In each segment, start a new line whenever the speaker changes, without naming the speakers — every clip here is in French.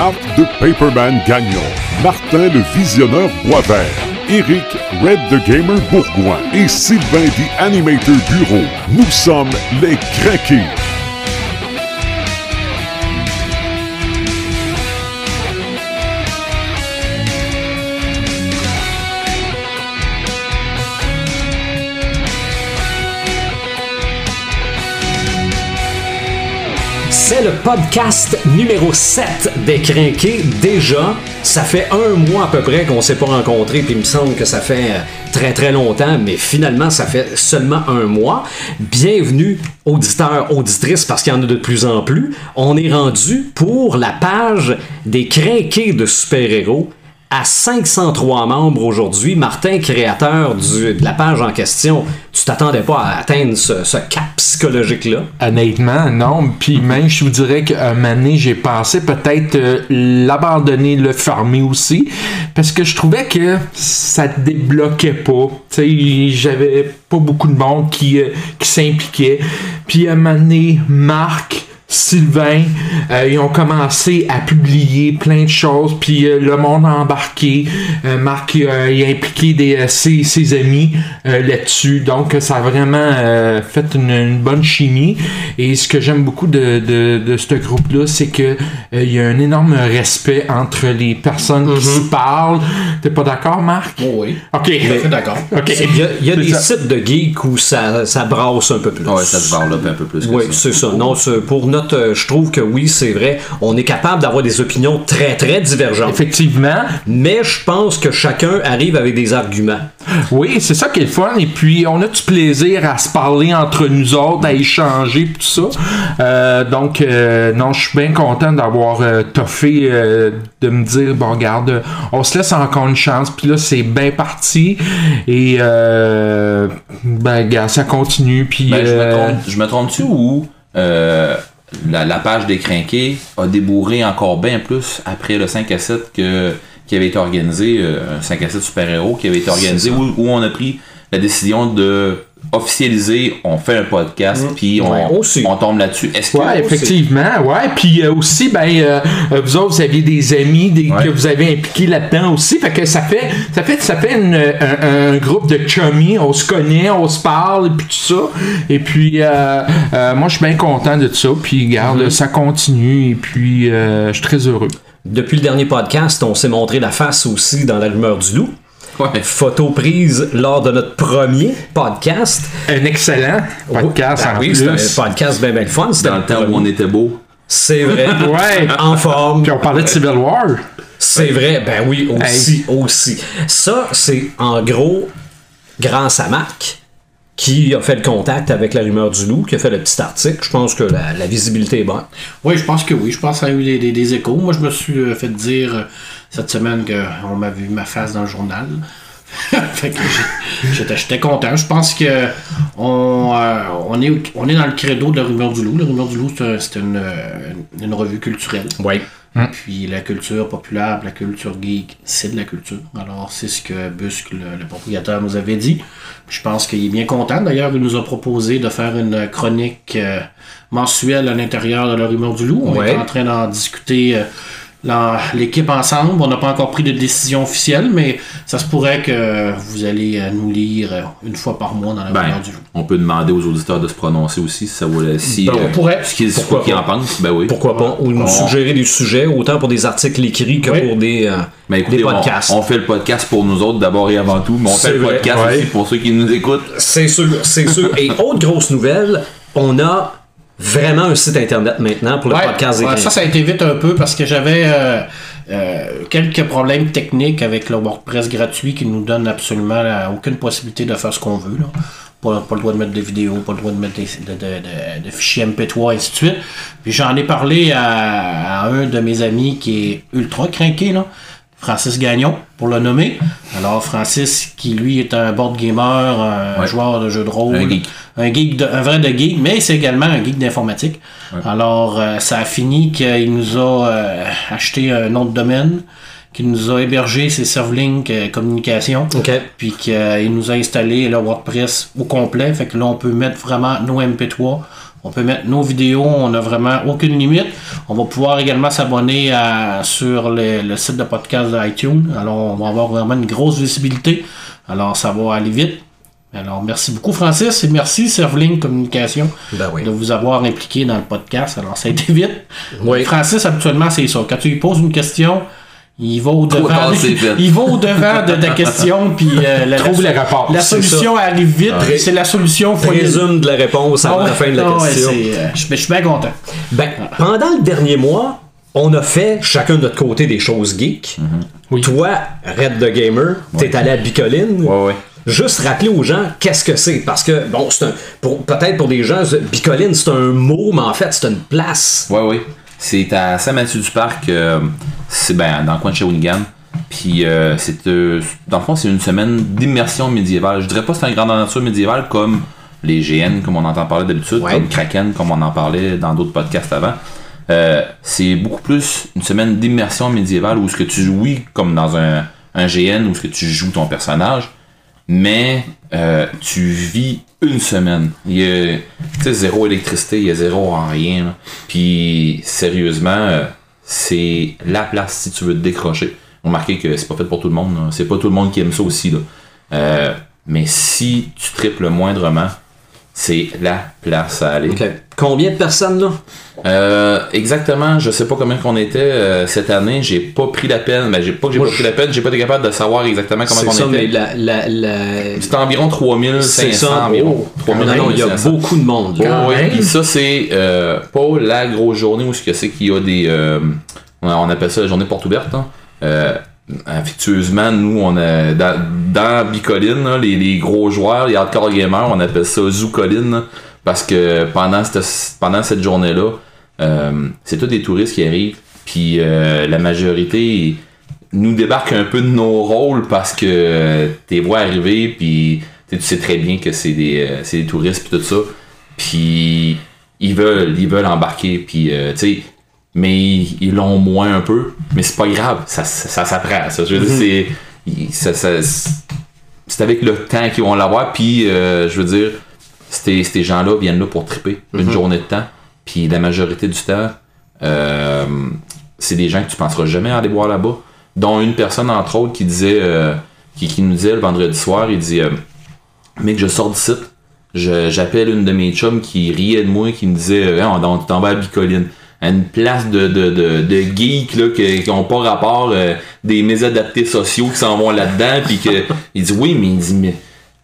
Marc de Paperman Gagnon, Martin le Visionneur Boisvert, Eric Red the Gamer Bourgoin et Sylvain the Animator Bureau. Nous sommes les Craqués.
C'est le podcast numéro 7 des Crinqués. Déjà, ça fait un mois à peu près qu'on s'est pas rencontrés, puis il me semble que ça fait euh, très très longtemps, mais finalement, ça fait seulement un mois. Bienvenue, auditeurs, auditrices, parce qu'il y en a de plus en plus. On est rendu pour la page des Crinqués de super-héros à 503 membres aujourd'hui. Martin, créateur de la page en question, tu t'attendais pas à atteindre ce, cap psychologique-là?
Honnêtement, non. Puis même, je vous dirais qu'à un donné, j'ai pensé peut-être euh, l'abandonner, le fermer aussi. Parce que je trouvais que ça débloquait pas. Tu sais, j'avais pas beaucoup de monde qui, euh, s'impliquait. Puis à un moment donné, Marc. Sylvain, euh, ils ont commencé à publier plein de choses, puis euh, le monde a embarqué. Euh, Marc euh, il a impliqué des, euh, ses, ses amis euh, là-dessus, donc ça a vraiment euh, fait une, une bonne chimie. Et ce que j'aime beaucoup de, de, de ce groupe-là, c'est que euh, il y a un énorme respect entre les personnes qui se parlent. T'es pas d'accord, Marc?
oui.
Ok.
D'accord.
Ok.
Il y a, il y a
C'est
des
ça.
sites de geeks où ça, ça brasse un peu plus.
Ouais, ça se développe un peu plus que
Oui, c'est ça. Non, c'est- pour notre, euh, je trouve que oui, c'est vrai. On est capable d'avoir des opinions très, très divergentes.
Effectivement.
Mais je pense que chacun arrive avec des arguments.
Oui, c'est ça qui est le fun. Et puis, on a du plaisir à se parler entre nous autres, à échanger, tout ça. Euh, donc, euh, non, je suis bien content d'avoir euh, toffé, euh, de me dire, bon, regarde, on se laisse encore une chance. Puis là, c'est bien parti. Et, euh, ben, gars, ça continue. Puis,
Ben, je me
euh,
trompe- je me trompe-tu ou euh, la, la page des crinqués a débourré encore bien plus après le 5 à 7 que, qui avait été organisé, euh, un 5 à 7 super-héros qui avait été organisé où, où on a pris la décision de officialiser, on fait un podcast, puis on,
Ouais, aussi.
on tombe là-dessus. Est-ce que
Ouais, effectivement, ouais. Puis euh, aussi, ben, euh, euh, vous autres, vous aviez des amis des,
Ouais.
que vous avez impliqués là-dedans aussi. Fait que ça fait, ça fait, ça fait une- un, un groupe de chummies. On se connaît, on se parle, et puis tout ça. Et puis, euh, euh, moi, je suis bien content de ça. Puis, regarde, ça continue. Et puis, euh, je suis très heureux.
Depuis le dernier podcast, on s'est montré la face aussi dans la rumeur du loup.
Ouais.
Photo prise lors de notre premier podcast.
Un excellent podcast
Ben
en
oui,
plus.
c'était un podcast bien, bien fun. C'était
dans le temps où on était beau.
C'est vrai.
Ouais.
En forme.
Puis on parlait de Civil War.
C'est vrai, ben oui, aussi, aussi. Ça, c'est en gros grâce à Marc qui a fait le contact avec la rumeur du loup, qui a fait le petit article. Je pense que la, la visibilité est bonne.
Oui, je pense que oui. Je pense que ça a eu des, des- des échos. Moi, je me suis euh, fait dire euh, cette semaine qu'on m'a vu ma face dans le journal. fait que j'étais, j'étais content. Je pense que on, euh, on, est, on est dans le credo de la rumeur du loup. La rumeur du loup, c'est, un- c'est une, euh, une revue culturelle.
Oui.
Puis la culture populaire, la culture geek, c'est de la culture. Alors, c'est ce que Busque, le, le propriétaire, nous avait dit. Puis je pense qu'il est bien content. D'ailleurs, il nous a proposé de faire une chronique euh, mensuelle à l'intérieur de la rumeur du loup. On
Ouais.
est en train d'en discuter. euh, l'équipe ensemble, on n'a pas encore pris de décision officielle, mais ça se pourrait que vous allez euh, nous lire euh, une fois par mois dans la
Ben,
du loup.
on peut demander aux auditeurs de se prononcer aussi si ça voulait. Si,
Ben, on
euh,
pourrait.
Ce qu'ils ce en pensent, ben oui.
Pourquoi pas? Ou nous
On-
suggérer des sujets, autant pour des articles écrits que
Oui.
pour des, euh,
Mais écoutez,
des
on-
podcasts.
On, fait le podcast pour nous autres d'abord et avant tout, mais on fait le
vrai,
podcast
ouais.
aussi pour ceux qui nous écoutent.
C'est sûr, c'est sûr. Et autre grosse nouvelle, on a vraiment un site internet maintenant pour le
Ouais,
podcast
ouais, ça, ça a été vite un peu parce que j'avais euh, euh, quelques problèmes techniques avec le WordPress gratuit qui nous donne absolument aucune possibilité de faire ce qu'on veut. Là. Pas, pas le droit de mettre des vidéos, pas le droit de mettre des, de, de- de- de fichiers MP3, et ainsi de suite. Puis j'en ai parlé à, à un de mes amis qui est ultra craqué, là. Francis Gagnon, pour le nommer. Alors, Francis, qui lui est un board gamer, un
Ouais.
joueur de jeux de rôle,
Un geek.
un geek de- un vrai de geek, mais c'est également un geek d'informatique. Alors, euh, ça a fini qu'il nous a euh, acheté un nom de domaine, qu'il nous a hébergé ses Servlink euh, Communication,
OK.
puis qu'il nous a installé le WordPress au complet. Fait que là, on peut mettre vraiment nos MP3 On peut mettre nos vidéos, on n'a vraiment aucune limite. On va pouvoir également s'abonner sur le, le site de podcast d'iTunes. Alors, on va avoir vraiment une grosse visibilité. Alors, ça va aller vite. Alors, merci beaucoup, Francis, et merci, Servling Communication,
Ben oui.
de vous avoir impliqué dans le podcast. Alors, ça a été vite.
Oui.
Francis, habituellement, c'est ça. Quand tu lui poses une question, il va au-devant. Il va au-devant de ta question, puis euh, la,
Trouve
la-
les réponses,
La solution arrive vite,
Ouais.
c'est la solution. faut
Résume de la réponse avant
Ah ouais,
la fin de la
ah ouais,
question.
euh, je, je suis bien content.
Ben, pendant le dernier mois, on a fait chacun de notre côté des choses geeks.
Oui.
Toi, Red the Gamer, t'es allé à Bicoline.
Ouais, ouais.
Juste rappeler aux gens qu'est-ce que c'est. Parce que, bon, c'est Peut-être pour des gens, Bicoline, c'est un mot, mais en fait, c'est une place.
Ouais, ouais. C'est à Saint-Mathieu-du-Parc, euh, c'est ben, dans le coin de Shawinigan. Puis, euh, c'est, euh, dans le fond, c'est une semaine d'immersion médiévale. Je dirais pas que c'est un grand nature médiévale comme les GN, comme on entend parler d'habitude,
Ouais.
comme Kraken, comme on en parlait dans d'autres podcasts avant. Euh, c'est beaucoup plus une semaine d'immersion médiévale où ce que tu joues, oui, comme dans un, un GN, où ce que tu joues ton personnage, mais euh, tu vis une semaine. Il y a zéro électricité, il y a zéro en rien. Puis sérieusement, euh, c'est la place si tu veux te décrocher. Remarquez que c'est pas fait pour tout le monde. C'est pas tout le monde qui aime ça aussi. Là. Euh, mais si tu triples moindrement, c'est la place à aller.
Combien de personnes, là?
Euh, exactement, je sais pas combien qu'on était euh, cette année. J'ai pas pris la peine. Ben, j'ai pas que j'ai pas pris la peine, j'ai pas été capable de savoir exactement comment
C'est
on
ça, mais
était.
la. la, la-
C'était environ 3500
C'est ça.
environ.
Oh. Non, non, il y a
3500.
beaucoup de monde. Là.
Puis ça, c'est euh, pas la grosse journée où ce que c'est qu'il y a des. euh, on on appelle ça la journée porte ouverte. hein. Affectueusement, nous, on a. Dans, dans les, gros joueurs, les hardcore gamers, on appelle ça Zoocoline. Parce que pendant cette, pendant cette journée-là, euh, c'est tous des touristes qui arrivent. Puis euh, la majorité nous débarquent un peu de nos rôles parce que t'es vois arriver, puis tu sais, très bien que c'est des, euh, des touristes, puis tout ça. Puis ils veulent, ils veulent embarquer, puis tu sais, mais ils l'ont moins un peu, mais c'est pas grave, ça, ça, ça s'apprend. Ça, je veux dire, c'est, ça- ça- c'est avec le temps qu'ils vont l'avoir, puis euh, je veux dire, ces, ces gens-là viennent là pour triper une journée de temps, puis la majorité du temps, euh, c'est des gens que tu penseras jamais aller voir là-bas, dont une personne entre autres qui disait, euh, qui, qui nous disait le vendredi soir, il dit, euh, mec, je sors du site, je- j'appelle une de mes chums qui riait de moi, qui me disait, euh, on, on t'en va à Bicoline. À une place de, de, de, de geeks là, qui n'ont pas rapport, euh, des mésadaptés sociaux qui s'en vont là-dedans, puis que il dit oui, mais il dit mais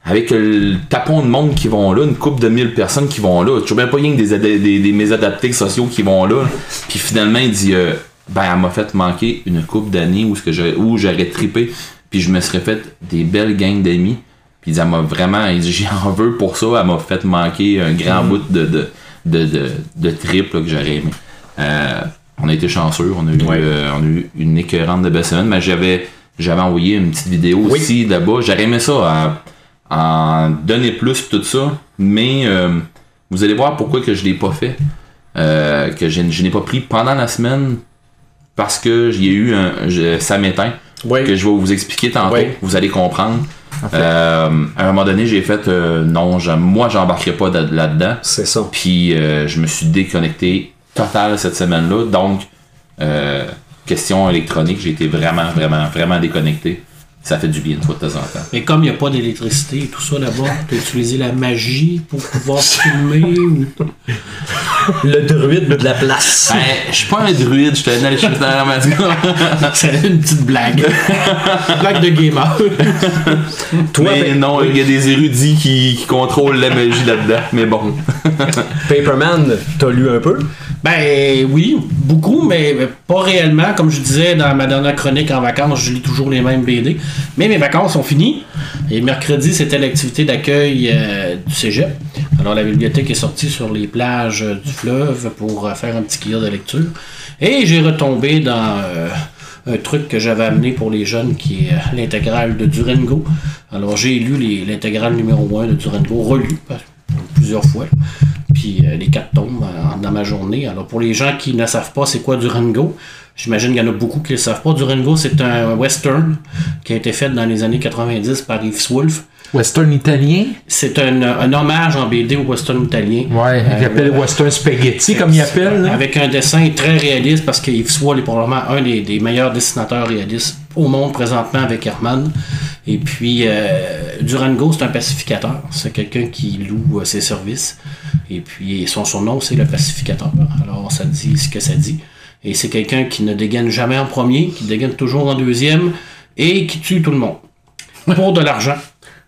avec le tapon de monde qui vont là, une couple de mille personnes qui vont là, tu vois bien pas rien que des, des, des mésadaptés sociaux qui vont là. Puis finalement, il dit euh, ben elle m'a fait manquer une couple d'années où ce que où j'aurais trippé, puis je me serais fait des belles gangs d'amis. Puis il dit, elle m'a vraiment, il dit, j'en veux pour ça, elle m'a fait manquer un grand bout de, de, de, de, de trip là, que j'aurais aimé. Euh, on a été chanceux, on a eu,
Ouais.
euh, on a eu une écœurante de belle semaine, mais j'avais, j'avais envoyé une petite vidéo
Oui.
aussi là-bas. J'aurais aimé ça, à, en donner plus tout ça, mais euh, vous allez voir pourquoi que je l'ai pas fait, euh, que je, je n'ai pas pris pendant la semaine parce que j'ai eu un, je- ça m'éteint
Oui.
que je vais vous expliquer tantôt.
Oui.
Vous allez comprendre. Euh, à un moment donné, j'ai fait euh, non, je- moi j'embarquerai pas de- là-dedans.
C'est ça.
Puis euh, je me suis déconnecté total cette semaine-là. Donc, euh, question électronique, j'ai été vraiment, vraiment, vraiment déconnecté. Ça fait du bien une fois de temps en temps.
Mais comme il n'y a pas d'électricité et tout ça là-bas, tu as utilisé la magie pour pouvoir filmer ou.
Le druide de la place.
Ben, je suis pas un druide, je te donne je dans la maison.
C'est une petite blague. blague de gamer.
Toi,
Mais
Pa-
non, il y a des érudits qui, qui contrôlent la magie là-dedans. Mais bon.
Paperman, t'as lu un peu?
Ben oui, beaucoup, mais pas réellement. Comme je disais dans ma dernière chronique en vacances, je lis toujours les mêmes BD. Mais mes vacances sont finies. Et mercredi, c'était l'activité d'accueil euh, du cégep. Alors la bibliothèque est sortie sur les plages euh, du fleuve pour euh, faire un petit kiosque de lecture. Et j'ai retombé dans un truc que j'avais amené pour les jeunes qui est l'intégrale de Durango. Alors j'ai lu l'intégrale numéro 1 de Durango, relu plusieurs fois. Puis euh, les quatre tombes euh, dans ma journée. Alors pour les gens qui ne savent pas c'est quoi Durango, J'imagine qu'il y en a beaucoup qui ne le savent pas. Durango, c'est un western qui a été fait dans les années 90 par Yves Wolf.
Western italien?
C'est un, un hommage en BD au western italien.
Ouais, il
Euh,
appelle Western Spaghetti, comme il appelle. là.
Avec un dessin très réaliste, parce que Yves Swoll est probablement un des, des meilleurs dessinateurs réalistes au monde présentement avec Herman. Et puis, euh, Durango, c'est un pacificateur. C'est quelqu'un qui loue euh, ses services. Et puis, son surnom, c'est le pacificateur. Alors, ça dit ce que ça dit. Et c'est quelqu'un qui ne dégaine jamais en premier, qui dégaine toujours en deuxième et qui tue tout le monde. Pour de l'argent.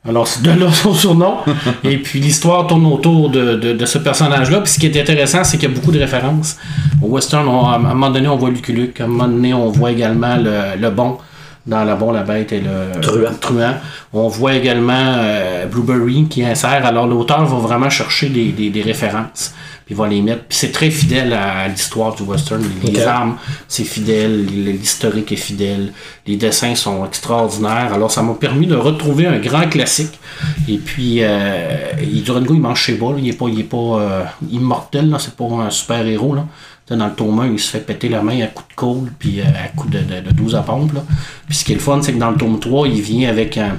Alors, c'est de là son surnom. Et puis, l'histoire tourne autour de, de- ce personnage-là. Puis, ce qui est intéressant, c'est qu'il y a beaucoup de références. Au western, à un moment donné, on voit Lucky. À un moment donné, on voit également le, le bon dans La Bon, la Bête et le
Truand.
On voit également euh, Blueberry qui insère. Alors, l'auteur va vraiment chercher des, des- des références. Puis, il va les mettre. C'est très fidèle à, à l'histoire du western. Les armes, c'est fidèle. L'historique est fidèle. Les dessins sont extraordinaires. Alors, ça m'a permis de retrouver un grand classique. Et puis, euh, il- Durango, il mange chez bas. là. Il est pas, il est pas euh, immortel. C'est pas un super-héros. là. Dans le tome 1, il se fait péter la main à coups de cold puis euh, à coups de, de, de 12 à pompe. là. Puis ce qui est le fun, c'est que dans le tome 3, il vient avec un.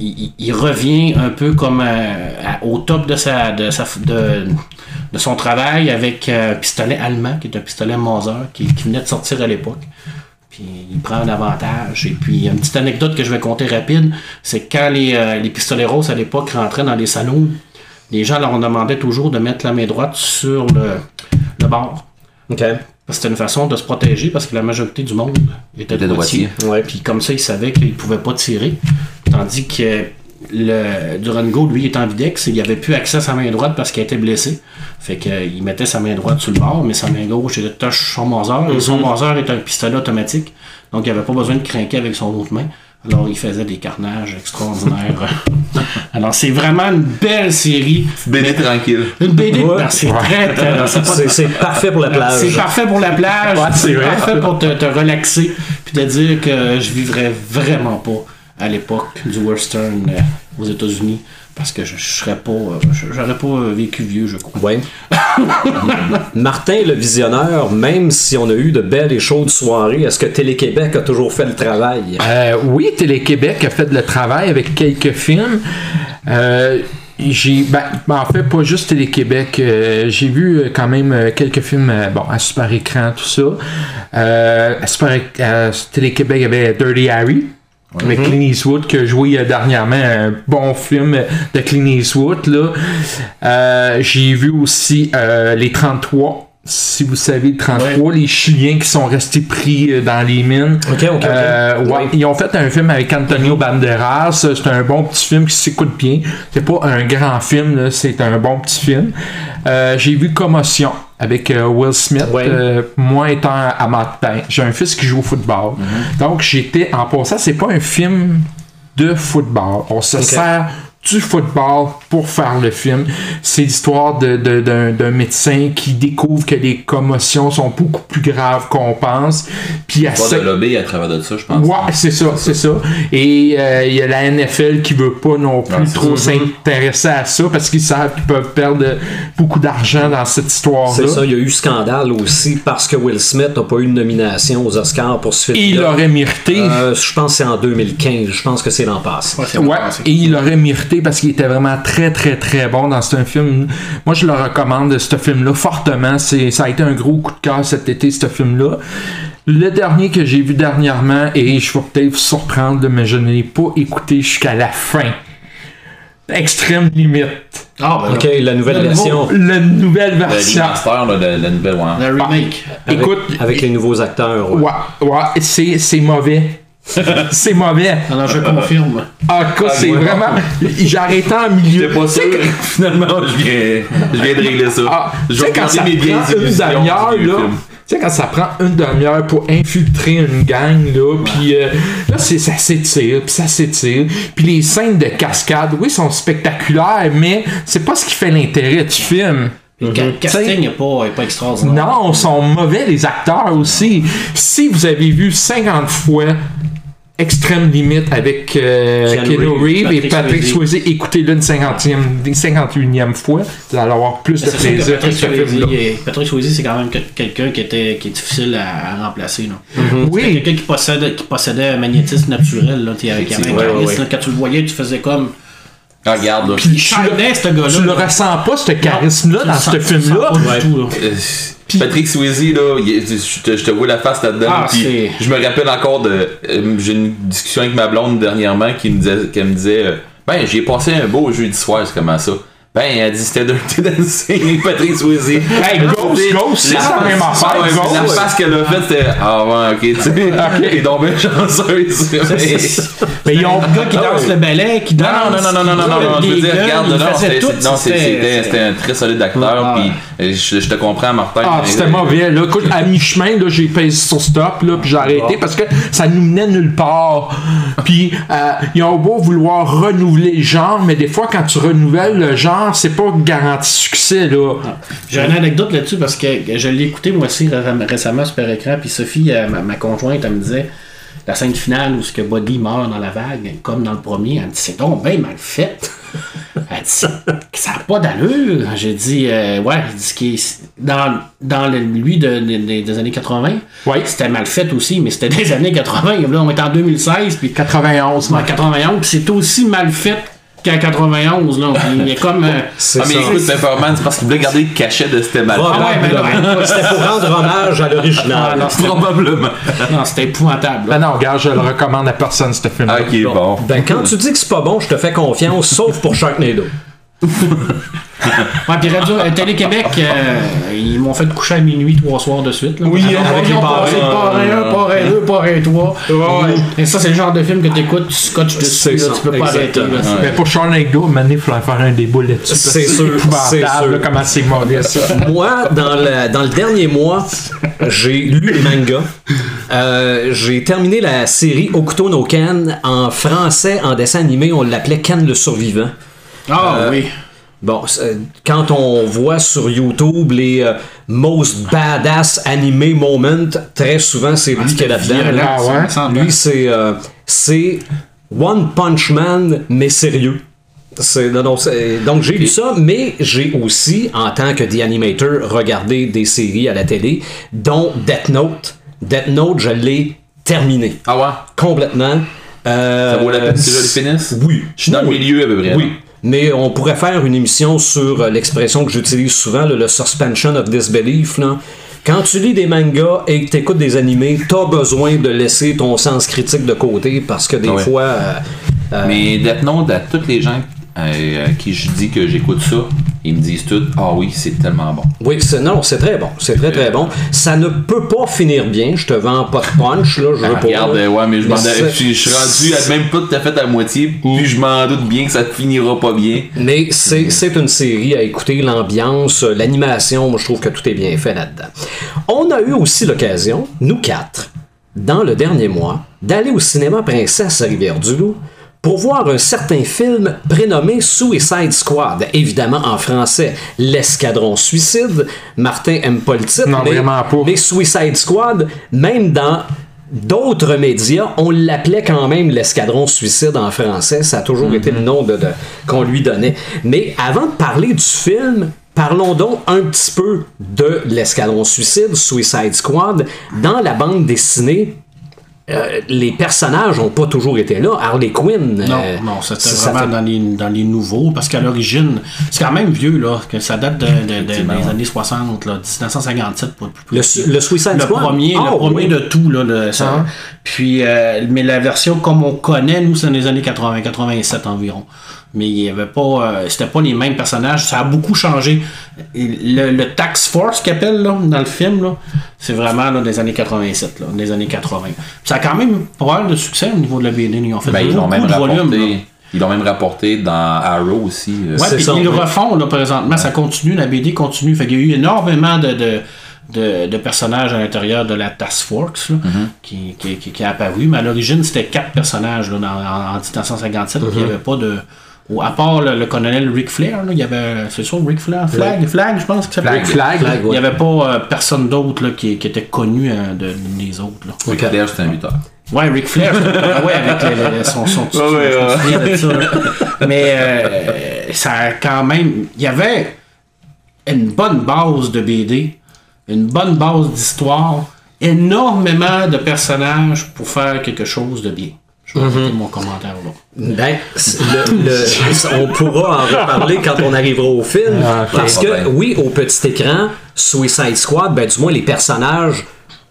Il, il- revient un peu comme euh, au top de sa, de, sa, de, de son travail avec euh, un pistolet allemand, qui est un pistolet Mauser, qui, venait de sortir à l'époque. Puis il prend un avantage. Et puis, une petite anecdote que je vais compter rapide, c'est que quand les, les pistoleros à l'époque rentraient dans les salons, les gens leur demandaient toujours de mettre la main droite sur le, le bord.
OK.
Parce que c'était une façon de se protéger parce que la majorité du monde était
Était
droitier.
droitier.
Ouais.
Puis comme ça, ils savaient qu'ils ne pouvaient pas tirer. Tandis que le Durango, lui, est ambidex, il avait plus accès à sa main droite parce qu'il était blessé. Fait qu'il mettait sa main droite sur le bord, mais sa main gauche était touche son Mauser. Et son Mauser est un pistolet automatique. Donc il n'avait pas besoin de craquer avec son autre main. Alors il faisait des carnages extraordinaires. Alors c'est vraiment une belle série.
BD tranquille.
Une BD,
Ouais.
c'est très, très,
parfait pour la plage.
c'est parfait pour la plage.
Ouais, c'est
parfait pour te, te relaxer. Puis te dire que je vivrais vraiment pas à l'époque du western euh, aux États-Unis. Parce que je, je serais pas. euh, je- J'aurais pas euh, vécu vieux, je crois.
Ouais. Martin le visionneur, même si on a eu de belles et chaudes soirées, est-ce que Télé-Québec a toujours fait le travail?
Euh, oui, Télé-Québec a fait le travail avec quelques films. Euh, j'ai, ben, en fait, pas juste Télé-Québec. euh, j'ai vu quand même quelques films euh, bon, à super écran, tout ça. Euh, à super, Télé-Québec, il y avait Dirty Harry. Avec Clint Eastwood qui a joué euh, dernièrement un bon film de Clint Eastwood là. Euh, j'ai vu aussi euh, les 33 si vous savez le 33 les Chiliens qui sont restés pris dans les mines
Ok, ok, ok.
Euh, ouais,
Oui.
ils ont fait un film avec Antonio Banderas. C'est un bon petit film qui s'écoute bien. C'est pas un grand film, là, c'est un bon petit film. J'ai vu Commotion avec euh, Will Smith.
Ouais.
euh, moi étant amateur, j'ai un fils qui joue au football. Donc j'étais en passant, c'est pas un film de football. On se sert du football pour faire le film. C'est l'histoire de- de- d'un d'un médecin qui découvre que les commotions sont beaucoup plus graves qu'on pense. Puis
de lobby à travers de ça, je pense.
Ouais, c'est ça, c'est ça. Et euh, il y a la NFL qui veut pas non plus
Ouais,
trop
ça.
s'intéresser à ça parce qu'ils savent qu'ils peuvent perdre beaucoup d'argent dans cette histoire-là.
C'est ça, il y a eu scandale aussi parce que Will Smith n'a pas eu de nomination aux Oscars pour ce
Et il aurait mérité.
Euh, je pense que c'est en 2015, je pense que c'est l'an passé.
Ouais,
et il aurait mérité parce qu'il était vraiment très très très bon dans ce film. Moi je le recommande ce film-là fortement. C'est, ça a été un gros coup de cœur cet été ce film-là. Le dernier que j'ai vu dernièrement, et je vais peut-être vous surprendre, mais je ne l'ai pas écouté jusqu'à la fin. Extrême limite.
Ah, ben,
Ok, la nouvelle
Le
version.
La nouvelle
Le
version.
là, la, la nouvelle, ouais.
le remake.
Avec,
Écoute,
avec les nouveaux acteurs. ouais.
ouais, ouais, c'est, c'est mauvais. c'est mauvais.
Alors, je confirme.
Ah, écoute, c'est
ouais.
vraiment. J'ai arrêté en milieu.
Pas sûr. Finalement, je viens, je viens de régler ça.
Ah, tu
je
sais,
vais
quand ça
regarder mes
prend
vieilles
une demi-heure, là, tu sais, quand ça prend une demi-heure pour infiltrer une gang, là, puis euh, là, c'est, ça s'étire, puis ça s'étire, puis les scènes de cascade, oui, sont spectaculaires, mais c'est pas ce qui fait l'intérêt du film.
Le ca- casting n'est pas, est pas extraordinaire.
Non, ils sont mauvais, les acteurs aussi. Si vous avez vu 50 fois Extrême Limite avec euh,
Keanu Reeves,
Reeves et
Patrick Swayze.
Écoutez-le une 50e, 51e fois. Vous allez avoir plus de plaisir
Patrick. Swayze, c'est quand même que- quelqu'un qui était qui est difficile à, à remplacer. là.
Oui.
C'était quelqu'un qui possédait, qui possédait un magnétisme naturel. Là,
Effectivement,
charisme,
ouais, ouais.
là, Quand tu le voyais, tu faisais comme.
Ah, regarde, là.
Puis il shinait, ce gars-là.
Tu le ressens pas, ce charisme-là, dans ce film-là.
Euh, Patrick Swayze, là, je, te, je te vois la face là-dedans.
Ah,
puis je me rappelle encore de. euh, J'ai une discussion avec ma blonde dernièrement qui me disait, qui me disait euh, Ben, j'ai passé un beau jeudi soir, c'est comment ça Ben, elle dit c'était Dirty Dancing avec Patrick Swayze.
Hey, Ghost, Ghost, c'est
La
ça, même affaire,
Ah
Ghost.
La face qu'elle a faite, c'était Ah, ouais, ok, tu sais. Et donc, bien chanceuse.
Mais ils ont.
Le gars qui danse le ballet, qui danse.
Non, non, non, non, non, non, non, non, je veux dire, regarde, non, c'était un très solide acteur,
Ah,
puis je, je te comprends, Martin.
Ah, c'était mauvais. Là. Écoute, à mi-chemin, là, j'ai pesé sur stop, là, puis j'ai arrêté parce que ça nous menait nulle part. Puis, euh, ils ont beau vouloir renouveler le genre, mais des fois, quand tu renouvelles le genre, c'est pas garanti succès, là.
J'ai une anecdote là-dessus parce que je l'ai écouté moi aussi ré- récemment sur écran. Puis Sophie, euh, ma, ma conjointe, elle me disait la scène finale où ce que Buddy meurt dans la vague, comme dans le premier, elle dit c'est donc bien mal fait. Elle dit ça n'a pas d'allure. J'ai dit euh, ouais, dit, dans, dans le- lui de- de- de- des années 80,
Ouais.
c'était mal fait aussi, mais c'était des années 80. Là, on est en 2016, puis
91,
en 91, puis c'est aussi mal fait qu'en 91. Là. Il est comme. euh,
C'est
Ah, mais écoute, Pepperman, c'est parce qu'il voulait garder le cachet de mal.
Probablement.
Ah ouais, ben là,
C'était pour rendre hommage à l'original.
Ah, non, c'était-
Probablement.
non, c'était épouvantable. là.
Ben non, regarde, je le recommande à personne, ce film-là.
Ah, ok, bon.
Ben, quand tu dis que c'est pas bon, je te fais confiance, sauf pour Sharknado.
Ouais, puis Radio euh, Télé-Québec, euh, ils m'ont fait coucher à minuit trois soirs de suite. Là.
Oui, avec
ont
les
passé
parrains.
parrain 1, parrain 2, parrain 3.
Ouais.
Et ça, c'est le genre de film que t'écoutes, tu scotches dessus, là,
ça,
tu peux pas arrêter.
Mais pour Sharknado, Mané, il fallait faire un débat là-dessus.
C'est sûr, c'est sûr.
comment c'est mauvais, ça.
Moi, dans le, dans le dernier mois, j'ai lu les mangas. Euh, j'ai terminé la série Okuto no Ken. En français, en dessin animé, on l'appelait Ken le survivant.
Ah
Euh,
oui.
Bon, c'est- quand on voit sur YouTube les euh, most badass anime moment, très souvent c'est lui qui est là-dedans.
Ah.
Lui, c'est euh, c'est One Punch Man, mais sérieux. Non, non, donc j'ai lu ça, mais j'ai aussi, en tant que The Animator, regardé des séries à la télé, dont Death Note. Death Note, je l'ai terminé
Ah ouais?
complètement. Euh,
Ça vaut la peine que je le finisse?
Oui.
Je suis dans le milieu à peu près.
Oui. Mais on pourrait faire une émission sur euh, l'expression que j'utilise souvent, le suspension of disbelief. Là. Quand tu lis des mangas et que tu écoutes des animés, t'as besoin de laisser ton sens critique de côté parce que des
Ouais.
fois. euh, euh,
Mais Death Note, à tous les gens euh, à qui je dis que j'écoute ça, ils me disent tous Ah oui, c'est tellement bon.
Oui, non, c'est très bon. C'est très très bon. Ça ne peut pas finir bien. Je te vends pas de punch, là. Je veux
Ah,
pas.
regarde,
là.
euh, ouais, mais je, m'en-
c'est-
je, suis rendu à même pas tout à fait à moitié, puis je m'en doute bien que ça finira pas bien.
Mais c'est, une série à écouter, l'ambiance, l'animation, moi je trouve que tout est bien fait là-dedans. On a eu aussi l'occasion, nous quatre, dans le dernier mois, d'aller au cinéma Princesse à Rivière-du-Loup pour voir un certain film prénommé Suicide Squad, évidemment en français, L'escadron suicide. Martin aime pas le titre,
Non,
mais,
vraiment pas.
mais Suicide Squad, même dans d'autres médias, on l'appelait quand même l'escadron suicide en français. Ça a toujours été le nom de, de- qu'on lui donnait. Mais avant de parler du film, parlons donc un petit peu de l'escadron suicide, Suicide Squad. Dans la bande dessinée, euh, les personnages n'ont pas toujours été là. Harley Quinn.
Non,
euh,
non, c'était
ça
vraiment
fait-
dans, les, dans les nouveaux, parce qu'à l'origine, c'est quand même vieux, là, que ça date de, de- de- des années 60, là, 1957 pour plus
Le, le Suicide
le
Squad.
premier,
Ah,
le premier
oui.
de tout, là, le- ça.
Ah.
Puis, euh, mais la version comme on connaît, nous, c'est dans les années 80, 87 environ. Mais il y avait pas, euh, c'était pas les mêmes personnages. Ça a beaucoup changé. Le, le Tax Force là, dans le film, là, c'est vraiment là, des années 87, là, des années 80. Puis ça a quand même pas mal de succès au niveau de la BD. Ils ont fait
Ben, ils l'ont
beaucoup
même
de volumes. là.
rapporté. Ils l'ont même rapporté dans Arrow aussi. euh,
Ouais, puis
ça,
ils le refont là, présentement, ça continue, la BD continue. Fait qu'il y a eu énormément de, de, de, de personnages à l'intérieur de la Task Force là, qui, qui, qui, qui a apparu. Mais à l'origine, c'était quatre personnages là, dans, en, en 1957, puis il n'y avait pas de, Ou à part le, le colonel Ric Flair, là, il y avait. C'est ça, Ric Flair Flag, Flag, je pense que ça s'appelait.
Flag.
Flag,
Il n'y avait pas euh, personne d'autre là, qui, qui était connu hein, de, des autres. Là.
Ric. Flair, c'est un lutteur.
Ouais, Ric Flair, ah ouais, avec le- le- son son.
Ouais, ouais,
je me
ouais.
souviens de ça, là. Mais euh, ça a quand même. Il y avait une bonne base de BD, une bonne base d'histoire, énormément de personnages pour faire quelque chose de bien. Je vais arrêter mon commentaire là.
Ben, le- le- on pourra en reparler quand on arrivera au film.
Ah.
Parce que, oui, au petit écran, Suicide Squad, ben, du moins, les personnages,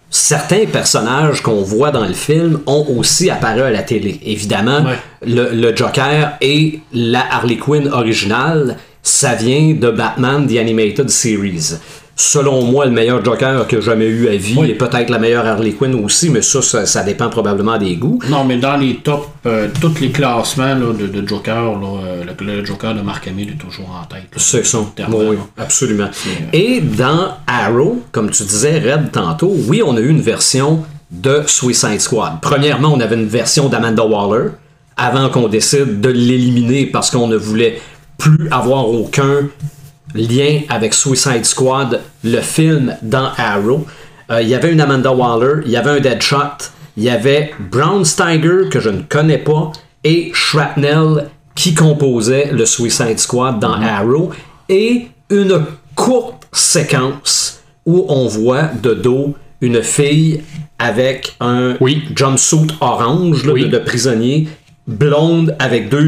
certains personnages qu'on voit dans le film ont aussi apparu à la télé. Évidemment,
Ouais.
le, le Joker et la Harley Quinn originale, ça vient de Batman The Animated Series. Selon moi, le meilleur Joker que j'ai jamais eu à vie et peut-être la meilleure Harley Quinn aussi, mais ça, ça, ça dépend probablement des goûts.
Non, mais dans les tops, euh, tous les classements là, de, de Joker, là, euh, le, le Joker de Mark Hamill est toujours en tête.
C'est ça. Oui,
là.
absolument. Et dans Arrow, comme tu disais, Red, tantôt, oui, on a eu une version de Suicide Squad. Premièrement, on avait une version d'Amanda Waller avant qu'on décide de l'éliminer parce qu'on ne voulait plus avoir aucun lien avec Suicide Squad, le film dans Arrow. Euh, Il y avait une Amanda Waller, il y avait un Deadshot, il y avait Brown Steiger, que je ne connais pas, et Shrapnel, qui composait le Suicide Squad dans Arrow, et une courte séquence où on voit de dos une fille avec un
Oui.
jumpsuit orange là,
Oui.
de, de prisonnier, blonde avec deux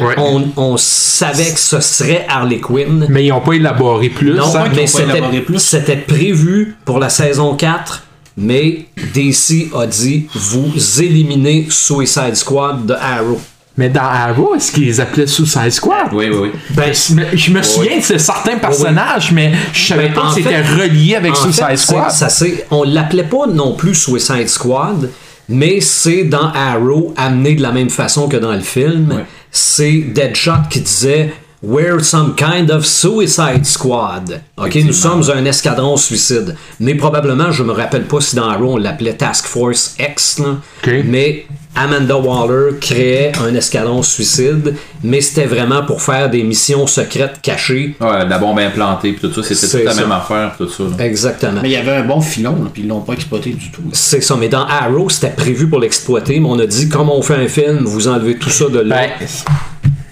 Ouais.
On, on savait que ce serait Harley Quinn.
Mais ils n'ont pas élaboré plus.
Non,
hein?
mais
ont pas élaboré
c'était
plus.
c'était prévu pour la saison 4, mais DC a dit vous éliminez Suicide Squad de Arrow.
Mais dans Arrow, est-ce qu'ils appelaient Suicide Squad?
Oui, oui, oui.
Ben,
Je me- Je me souviens de certains personnages, mais je savais
Ben,
pas que c'était
fait-
relié avec
en
Suicide
fait,
Squad.
Ça, c'est- on l'appelait pas non plus Suicide Squad, mais c'est dans Arrow amené de la même façon que dans le film.
Ouais.
C'est Deadshot qui disait We're some kind of suicide squad. Ok, nous sommes un escadron suicide. Mais probablement, je me rappelle pas si dans Arrow on l'appelait Task Force X, là. Mais Amanda Waller créait un escadron suicide, mais c'était vraiment pour faire des missions secrètes cachées.
Ouais, la bombe implantée, puis tout ça, c'était toute la même affaire, tout ça. là.
Exactement.
Mais il y avait un bon filon, puis ils l'ont pas exploité du tout.
C'est ça, mais dans Arrow, c'était prévu pour l'exploiter, mais on a dit, comme on fait un film, vous enlevez tout ça de là.
Ben,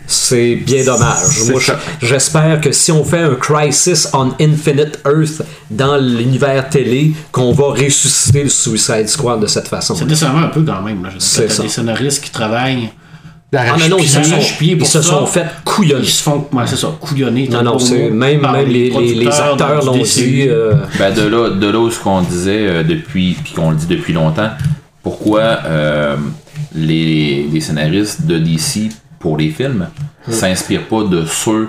c'est bien dommage. j'espère que si on fait un Crisis on Infinite Earth dans l'univers télé, qu'on va ressusciter le Suicide Squad de cette façon.
C'est décevant un peu quand même. Là.
C'est
des scénaristes qui travaillent.
Ah, mais non, ils se sont, ils se sont fait couillonner.
Ils se font, ouais, ça, couillonner.
Non, non, c'est même, même les, les- les acteurs l'ont dit. euh,
Ben de là, de là où ce qu'on disait euh, depuis, puis qu'on le dit depuis longtemps, pourquoi euh, les, les scénaristes de DC pour les films
Hmm.
s'inspirent pas de ceux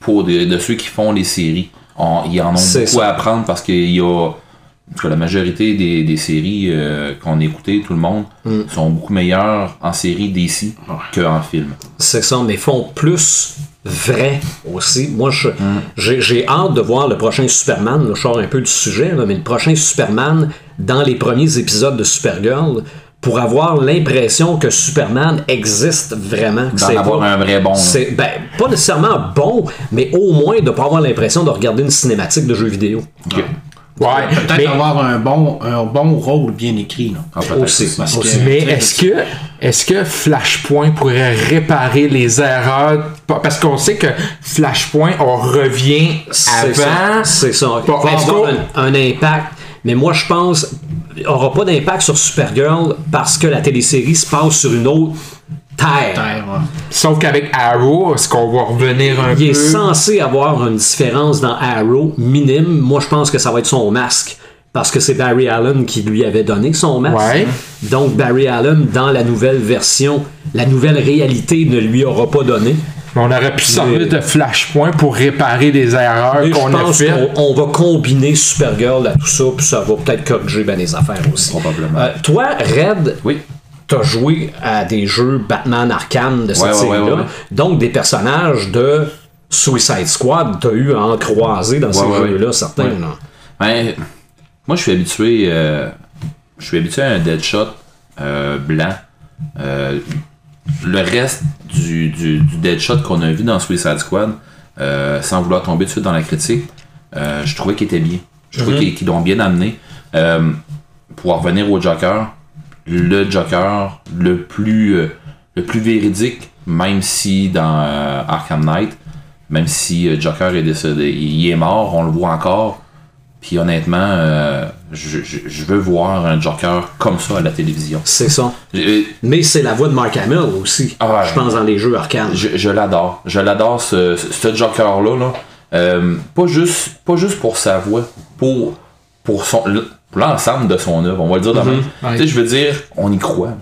pour des- de ceux qui font les séries. On- ils en ont beaucoup
ça.
à apprendre parce qu'il y a en tout cas, la majorité des, des séries euh, qu'on a écoutées, tout le monde,
Hmm.
sont beaucoup meilleures en série DC qu'en film.
C'est ça, mais font plus vrai aussi. Moi, je- j'ai hâte de voir le prochain Superman. Là, je sors un peu du sujet, là, mais le prochain Superman dans les premiers épisodes de Supergirl pour avoir l'impression que Superman existe vraiment. que
D'en
c'est
avoir
pas-
un vrai bon.
C'est ben, pas nécessairement bon, mais au moins de pas avoir l'impression de regarder une cinématique de jeu vidéo.
Ok.
ouais,
Peut-être
mais,
avoir un bon, un bon rôle bien écrit. Là.
Ah,
Aussi.
aussi.
Parce
Aussi.
que-
mais est-ce que, est-ce que Flashpoint pourrait réparer les erreurs? Parce qu'on sait que Flashpoint, on revient
C'est ça.
avant.
C'est ça.
Bon, est-ce
avoir
qu'on-
un, un impact. Mais moi, je pense il aura pas d'impact sur Supergirl parce que la télésérie se passe sur une autre terre.
Terre, ouais.
Sauf qu'avec Arrow, est-ce qu'on va revenir un
Il est
peu?
censé avoir une différence dans Arrow minime. Moi, je pense que ça va être son masque. Parce que c'est Barry Allen qui lui avait donné son masque.
Ouais.
Donc, Barry Allen, dans la nouvelle version, la nouvelle réalité ne lui aura pas donné.
Mais on aurait pu servir de Flashpoint pour réparer les erreurs qu'on a faites.
qu'on on va combiner Supergirl à tout ça, puis ça va peut-être corriger ben les affaires aussi.
Probablement.
Euh, toi, Red,
Oui.
t'as joué à des jeux Batman Arkham de cette
Ouais, ouais,
série-là.
ouais, ouais.
Donc, des personnages de Suicide Squad, t'as eu à en croiser dans ces jeux-là, certains.
Ben, moi, je suis habitué. euh, je suis habitué à un Deadshot euh, blanc. Euh, le reste du, du, du Deadshot qu'on a vu dans Suicide Squad, euh, sans vouloir tomber tout de suite dans la critique, euh, je trouvais qu'il était bien. Je trouvais qu'ils qu'ils l'ont bien amené. Euh, pour en revenir au Joker, le Joker le plus, le plus véridique, même si dans Arkham Knight, même si Joker est décédé, il est mort, on le voit encore. Puis honnêtement, euh, je, je- je veux voir un Joker comme ça à la télévision.
C'est ça.
Euh,
Mais c'est la voix de Mark Hamill aussi.
Ah.
Je pense dans les jeux arcade.
Je, l'adore. Je l'adore, ce, ce Joker-là. Là. Euh, pas, juste, pas juste pour sa voix, pour, pour, son, l'ensemble de son œuvre. On va le dire de même.
Ouais.
Tu sais, je veux dire, on y croit.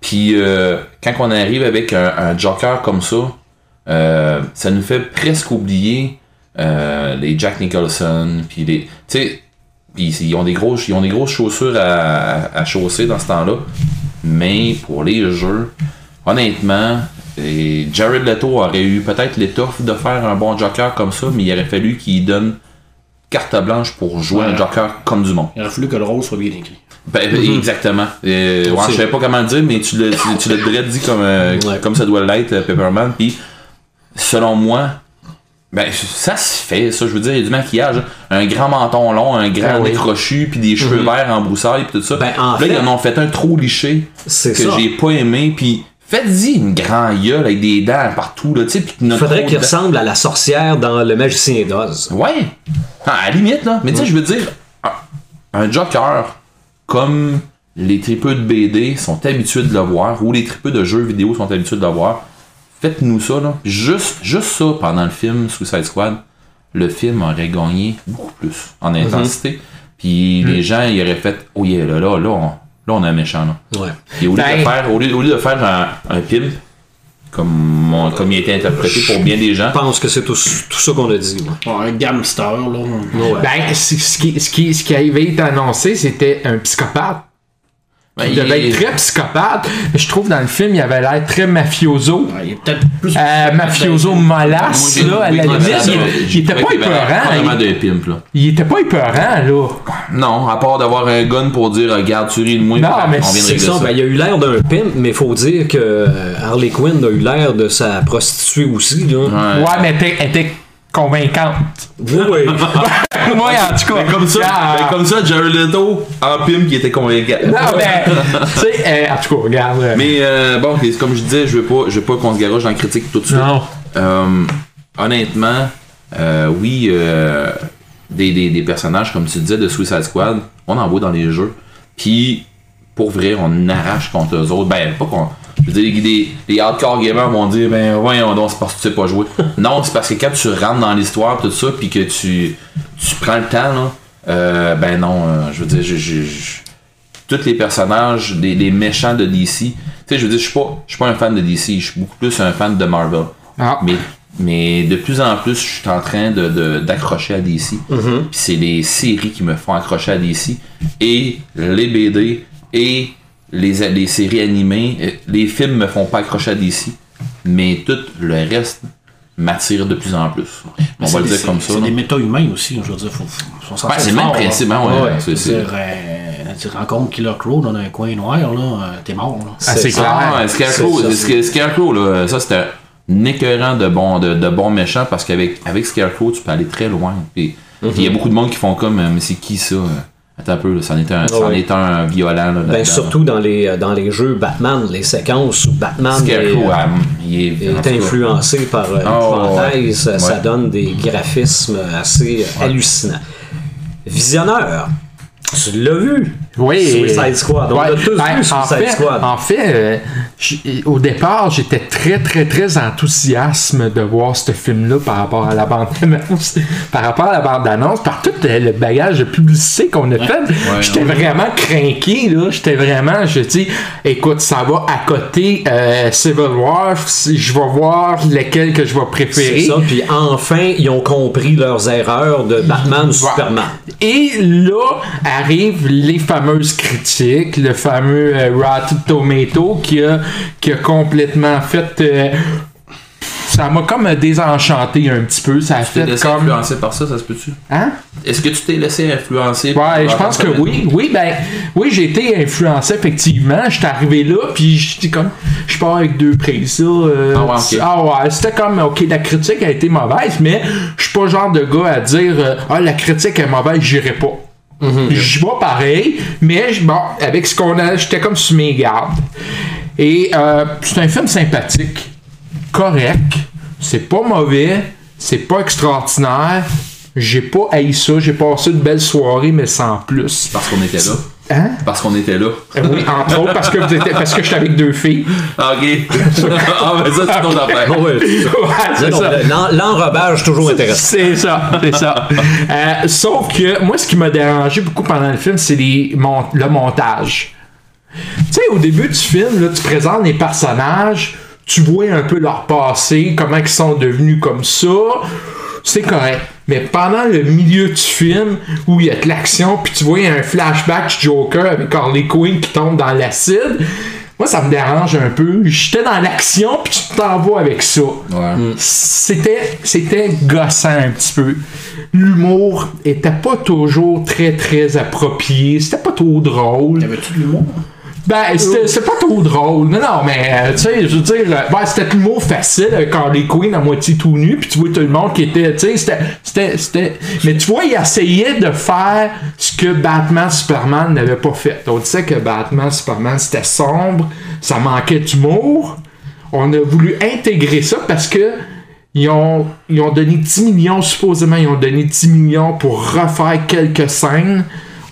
Puis euh, quand on arrive avec un, un Joker comme ça, euh, ça nous fait presque oublier les Jack Nicholson, puis les. Tu sais, puis ils ont des grosses, ils ont des grosses chaussures à, à chausser dans ce temps-là. Mais pour les jeux, honnêtement, et Jared Leto aurait eu peut-être l'étoffe de faire un bon Joker comme ça, mais il aurait fallu qu'il donne carte blanche pour jouer un. Joker comme du monde.
Il aurait fallu que le rôle soit bien écrit.
Ben, Exactement. Euh, ouais, je savais pas comment le dire, mais tu l'as tu, tu dit comme, euh,
Ouais.
comme ça doit l'être, euh, Pepperman. Puis, selon moi, ben, ça se fait, ça. Je veux dire, il y a du maquillage. Un grand menton long, un grand
oui.
nez crochu, puis des cheveux verts en broussailles, puis tout ça.
Ben, en
Là,
fait-
ils en ont fait un trop liché
C'est
que j'ai pas aimé. Puis, faites-y une grande gueule avec des dents partout, là, tu sais.
Il faudrait qu'il ressemble à la sorcière dans Le Magicien d'Oz.
Ouais. Ah, à la limite, là. Mais tu sais, je veux dire, un- un Joker, comme les tripeux de BD sont habitués de le voir, ou les tripeux de jeux vidéo sont habitués de le voir, faites-nous ça, là. Juste, juste ça pendant le film Suicide Squad, le film aurait gagné beaucoup plus en intensité. Puis les gens, ils auraient fait, oh yeah, là, là, là, on, là, on a un méchant, là.
Ouais.
Et au lieu,
Ben-
de, faire, au, lieu, au lieu de faire un, un pimp, comme, on- comme il a été interprété pour bien des gens,
Je pense que c'est tout, tout ça qu'on a dit.
Bon, un gamster, là.
Ouais.
Ben, ce qui, ce, qui, ce qui avait été annoncé, c'était un psychopathe.
Ben,
Il devait être très psychopathe. Mais je trouve dans le film, il avait l'air très mafioso.
Ouais, il est peut-être plus.
Euh, mafioso molasse, là, à la limite. Il, était pas épeurant. Il, était pas épeurant, là.
Non, à part d'avoir un gun pour dire regarde, tu ris de moi,
Non, mais
on vient de
C'est ça,
ça.
ben, il a eu l'air d'un pimp, mais faut dire que euh, Harley Quinn a eu l'air de sa prostituée aussi. Là.
Ouais.
Ouais, mais elle était convaincante.
Oui.
Moi, en tout cas.
Comme ça,
Ah,
ben, comme ça, Jared Leto en pimp qui était convaincant.
Non, mais, tu sais, euh, en tout cas, regarde. euh,
Mais euh, bon, comme je disais, je veux pas, je veux pas qu'on se garoche dans la critique tout de suite.
non.
Euh, honnêtement, oui, euh, des, des, des personnages, comme tu disais, de Suicide Squad, on en voit dans les jeux. Puis, pour vrai, on arrache contre eux autres. Ben, pas qu'on. Je veux dire, les, hardcore gamers vont dire, ben, ouais, on c'est parce que tu sais pas jouer. non, c'est parce que quand tu rentres dans l'histoire, tout ça, puis que tu, tu prends le temps, là, euh, ben non, euh, je veux dire, je, je- je- tous les personnages, les, les méchants de DC, tu sais, je veux dire, je suis pas, je suis pas un fan de DC, je suis beaucoup plus un fan de Marvel.
Ah.
Mais, mais de plus en plus, je suis en train de, de- d'accrocher à DC. Puis c'est les séries qui me font accrocher à DC. Et les BD et les, les séries animées. euh, Les films me font pas accrocher à DC. Mais tout le reste m'attire de plus en plus. On va le dire comme ça.
C'est des méta-humains aussi, je veux dire. Faut, faut s'en
Ouais, c'est le même principe, hein, ouais, c'est-
C'est,
c'est-
tu rencontres Killer Crow dans un coin noir, là, euh, t'es mort, là.
Ah, c'est clair.
Ah, Scarecrow,
C'est
Scarecrow, là, ça c'était un écœurant de bons de, de bons méchants parce qu'avec avec Scarecrow, tu peux aller très loin. Puis il y a beaucoup de monde qui font comme, euh, mais c'est qui ça? Attends un peu, c'en est un, c'en
Ouais.
est un violent. Là,
Ben, surtout dans les, euh, dans les jeux Batman, les séquences où Batman est, euh,
ah, il est,
influencé par euh,
Oh, ouais.
ça
Ouais.
donne des graphismes assez hallucinants. Visionneur, tu l'as vu?
Oui.
Suicide Squad. On
Ouais.
l'a tous
Ben,
vu, Suicide
en fait,
Squad.
En fait, euh, j- au départ, j'étais très, très, très enthousiasme de voir ce film-là par rapport à la bande-annonce. par rapport à la bande-annonce, par tout euh, le bagage de publicité qu'on a fait. J'étais vraiment craqué, là. J'étais vraiment, je dis, écoute, ça va à côté euh, Civil War. Je vais voir lequel que je vais préférer.
C'est ça, puis enfin, ils ont compris leurs erreurs de Batman ou Superman.
Et là arrivent les fameuses critiques, le fameux euh, Rotten Tomato qui a, qui a complètement fait euh, ça m'a comme désenchanté un petit peu. Ça a
Tu t'es
fait
laissé
comme.
influencer par ça, ça se peut-tu?
Hein?
Est-ce que tu t'es laissé influencer
Ouais, je pense que oui. Oui, ben, oui, j'ai été influencé effectivement. J'étais arrivé là, puis j'étais comme, je pars avec deux prises. là, euh,
Ah ouais,
ah ouais, c'était comme, ok, la critique a été mauvaise, mais je suis pas le genre de gars à dire, euh, ah, la critique est mauvaise, j'irai pas. J'y vais pareil, mais je- bon, avec ce qu'on a, j'étais comme sur mes gardes. Et euh, c'est un film sympathique, correct, c'est pas mauvais, c'est pas extraordinaire. J'ai pas haï ça, j'ai passé une belle soirée, mais sans plus.
Parce qu'on était là.
Hein?
Parce qu'on était là.
Euh, Oui, entre autres, parce que, vous étiez- parce que j'étais avec deux filles.
Ah, ok. ah, ben ça, c'est ton affaire.
L'en- L'enrobage, toujours intéressant.
C'est ça, c'est ça. Euh, sauf que moi, ce qui m'a dérangé beaucoup pendant le film, c'est mon- le montage. Tu sais, au début du film, là, tu présentes les personnages, tu vois un peu leur passé, comment ils sont devenus comme ça. C'est correct. Mais pendant le milieu du film, où il y a de l'action, puis tu vois un flashback du Joker avec Harley Quinn qui tombe dans l'acide, moi, ça me dérange un peu. J'étais dans l'action, puis tu t'en vas avec ça
Ouais.
c'était c'était gossant un petit peu. L'humour était pas toujours très très approprié, c'était pas trop drôle.
Y'avais-tu de l'humour?
Ben, c'était c'était pas trop drôle. Non, non, mais, euh, tu sais, je veux dire, euh, ben, c'était l'humour facile avec Harley Quinn à moitié tout nu, puis tu vois tout le monde qui était, tu sais, c'était- c'était, c'était... Mais tu vois, il essayait de faire ce que Batman Superman n'avait pas fait. On disait que Batman Superman, c'était sombre, ça manquait d'humour. On a voulu intégrer ça parce que ils ont, ils ont donné 10 millions, supposément, ils ont donné 10 millions pour refaire quelques scènes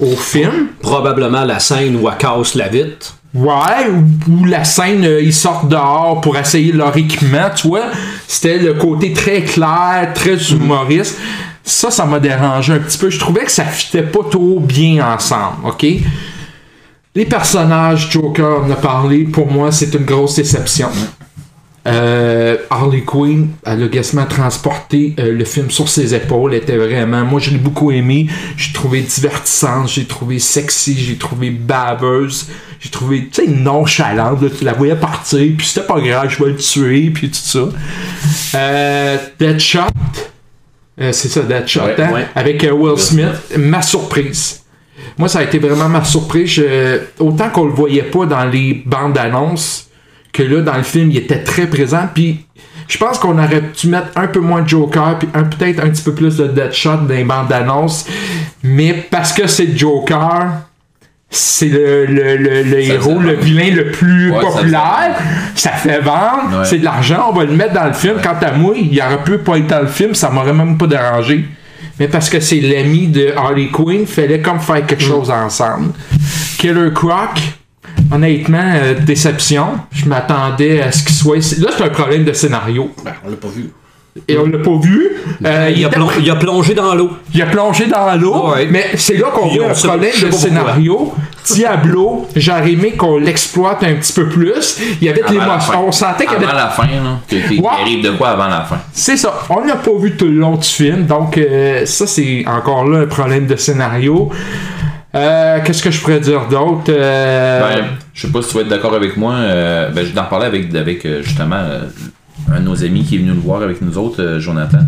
au film.
Probablement la scène où elle casse la vitre.
Ouais, ou, la scène, euh, ils sortent dehors pour essayer leur équipement, tu vois. C'était le côté très clair, très humoriste. Ça, ça m'a dérangé un petit peu. Je trouvais que ça fitait pas trop bien ensemble, ok? Les personnages, Joker, on a parlé, pour moi, c'est une grosse déception. Euh, Harley Quinn, elle a quasiment transporté euh, le film sur ses épaules. Elle était vraiment, moi je l'ai beaucoup aimé. J'ai trouvé divertissante, j'ai trouvé sexy, j'ai trouvé baveuse, j'ai trouvé, tu sais, nonchalante. là. tu la voyais partir, puis c'était pas grave, je vais le tuer, puis tout ça. Euh, Deadshot, euh, c'est ça, Deadshot,
Ouais,
hein,
ouais.
avec Will Smith, ma surprise. Moi, ça a été vraiment ma surprise. Je- Autant qu'on le voyait pas dans les bandes annonces, que là, dans le film, il était très présent. Puis, je pense qu'on aurait dû mettre un peu moins de Joker, puis un- peut-être un petit peu plus de Deadshot dans les bandes annonces. Mais parce que c'est Joker, c'est le, le, le, le héros, le vilain le plus
Ouais, ça
populaire. Ça fait vendre,
Ouais.
c'est de l'argent, on va le mettre dans le film. Quant à moi, il aurait pu pas être dans le film, ça m'aurait même pas dérangé. Mais parce que c'est l'ami de Harley Quinn, fallait comme faire quelque chose ensemble. Killer Croc, honnêtement, euh, déception. Je m'attendais à ce qu'il soit. Là, c'est un problème de scénario.
Ben, on l'a pas vu.
Et on l'a pas vu. Euh, il,
Il a, il a plongé dans l'eau.
il a plongé dans l'eau,
Ouais.
mais c'est là qu'on voit un problème de scénario. Diablo, j'aurais aimé qu'on l'exploite un petit peu plus. Il y avait de
Avant la
l'émotion. On sentait qu'il y
Avant
avait
la fin, là.
Ouais.
arrive de quoi avant la fin?
C'est ça. On n'a pas vu tout le long du film, donc euh, ça c'est encore là un problème de scénario. Euh, Qu'est-ce que je pourrais dire d'autre Euh,
Ben, je sais pas si tu vas être d'accord avec moi. euh, ben, je t'en parlais avec, avec euh, justement un de nos amis qui est venu nous voir avec nous autres, Jonathan.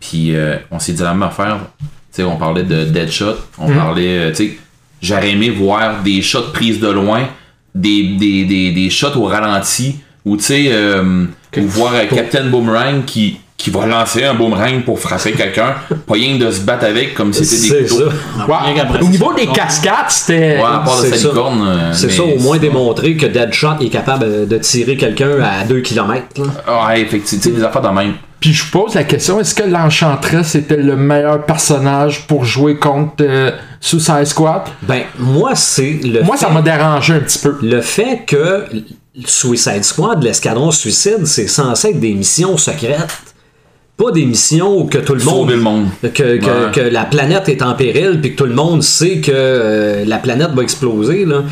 Puis euh, on s'est dit la même affaire. Tu sais, on parlait de Deadshot. On parlait, tu sais, j'aurais aimé voir des shots prises de loin, des, des, des, des shots au ralenti, ou tu sais, euh, ou voir Captain Boomerang qui qui va lancer un boomerang pour frapper quelqu'un, pas rien de se battre avec comme si c'était des
C'est
couteaux.
ça.
ouais.
Rien qu'après,
Au niveau des cascades, c'était.
Ouais, à part de
C'est
sa
ça.
licorne. euh,
C'est ça, au moins démontrer que Deadshot est capable de tirer quelqu'un à 2 km.
Ouais, effectivement, tu sais, des affaires de même.
Puis je vous pose la question est-ce que l'Enchantress était le meilleur personnage pour jouer contre euh, Suicide Squad?
Ben, moi, c'est le
Moi,
fait,
ça m'a dérangé un petit peu.
le fait que Suicide Squad, l'escadron suicide, c'est censé être des missions secrètes. Pas des missions où que tout le monde.
Le monde.
Que, que-
Ouais.
que la planète est en péril puis que tout le monde sait que euh, la planète va exploser. Là.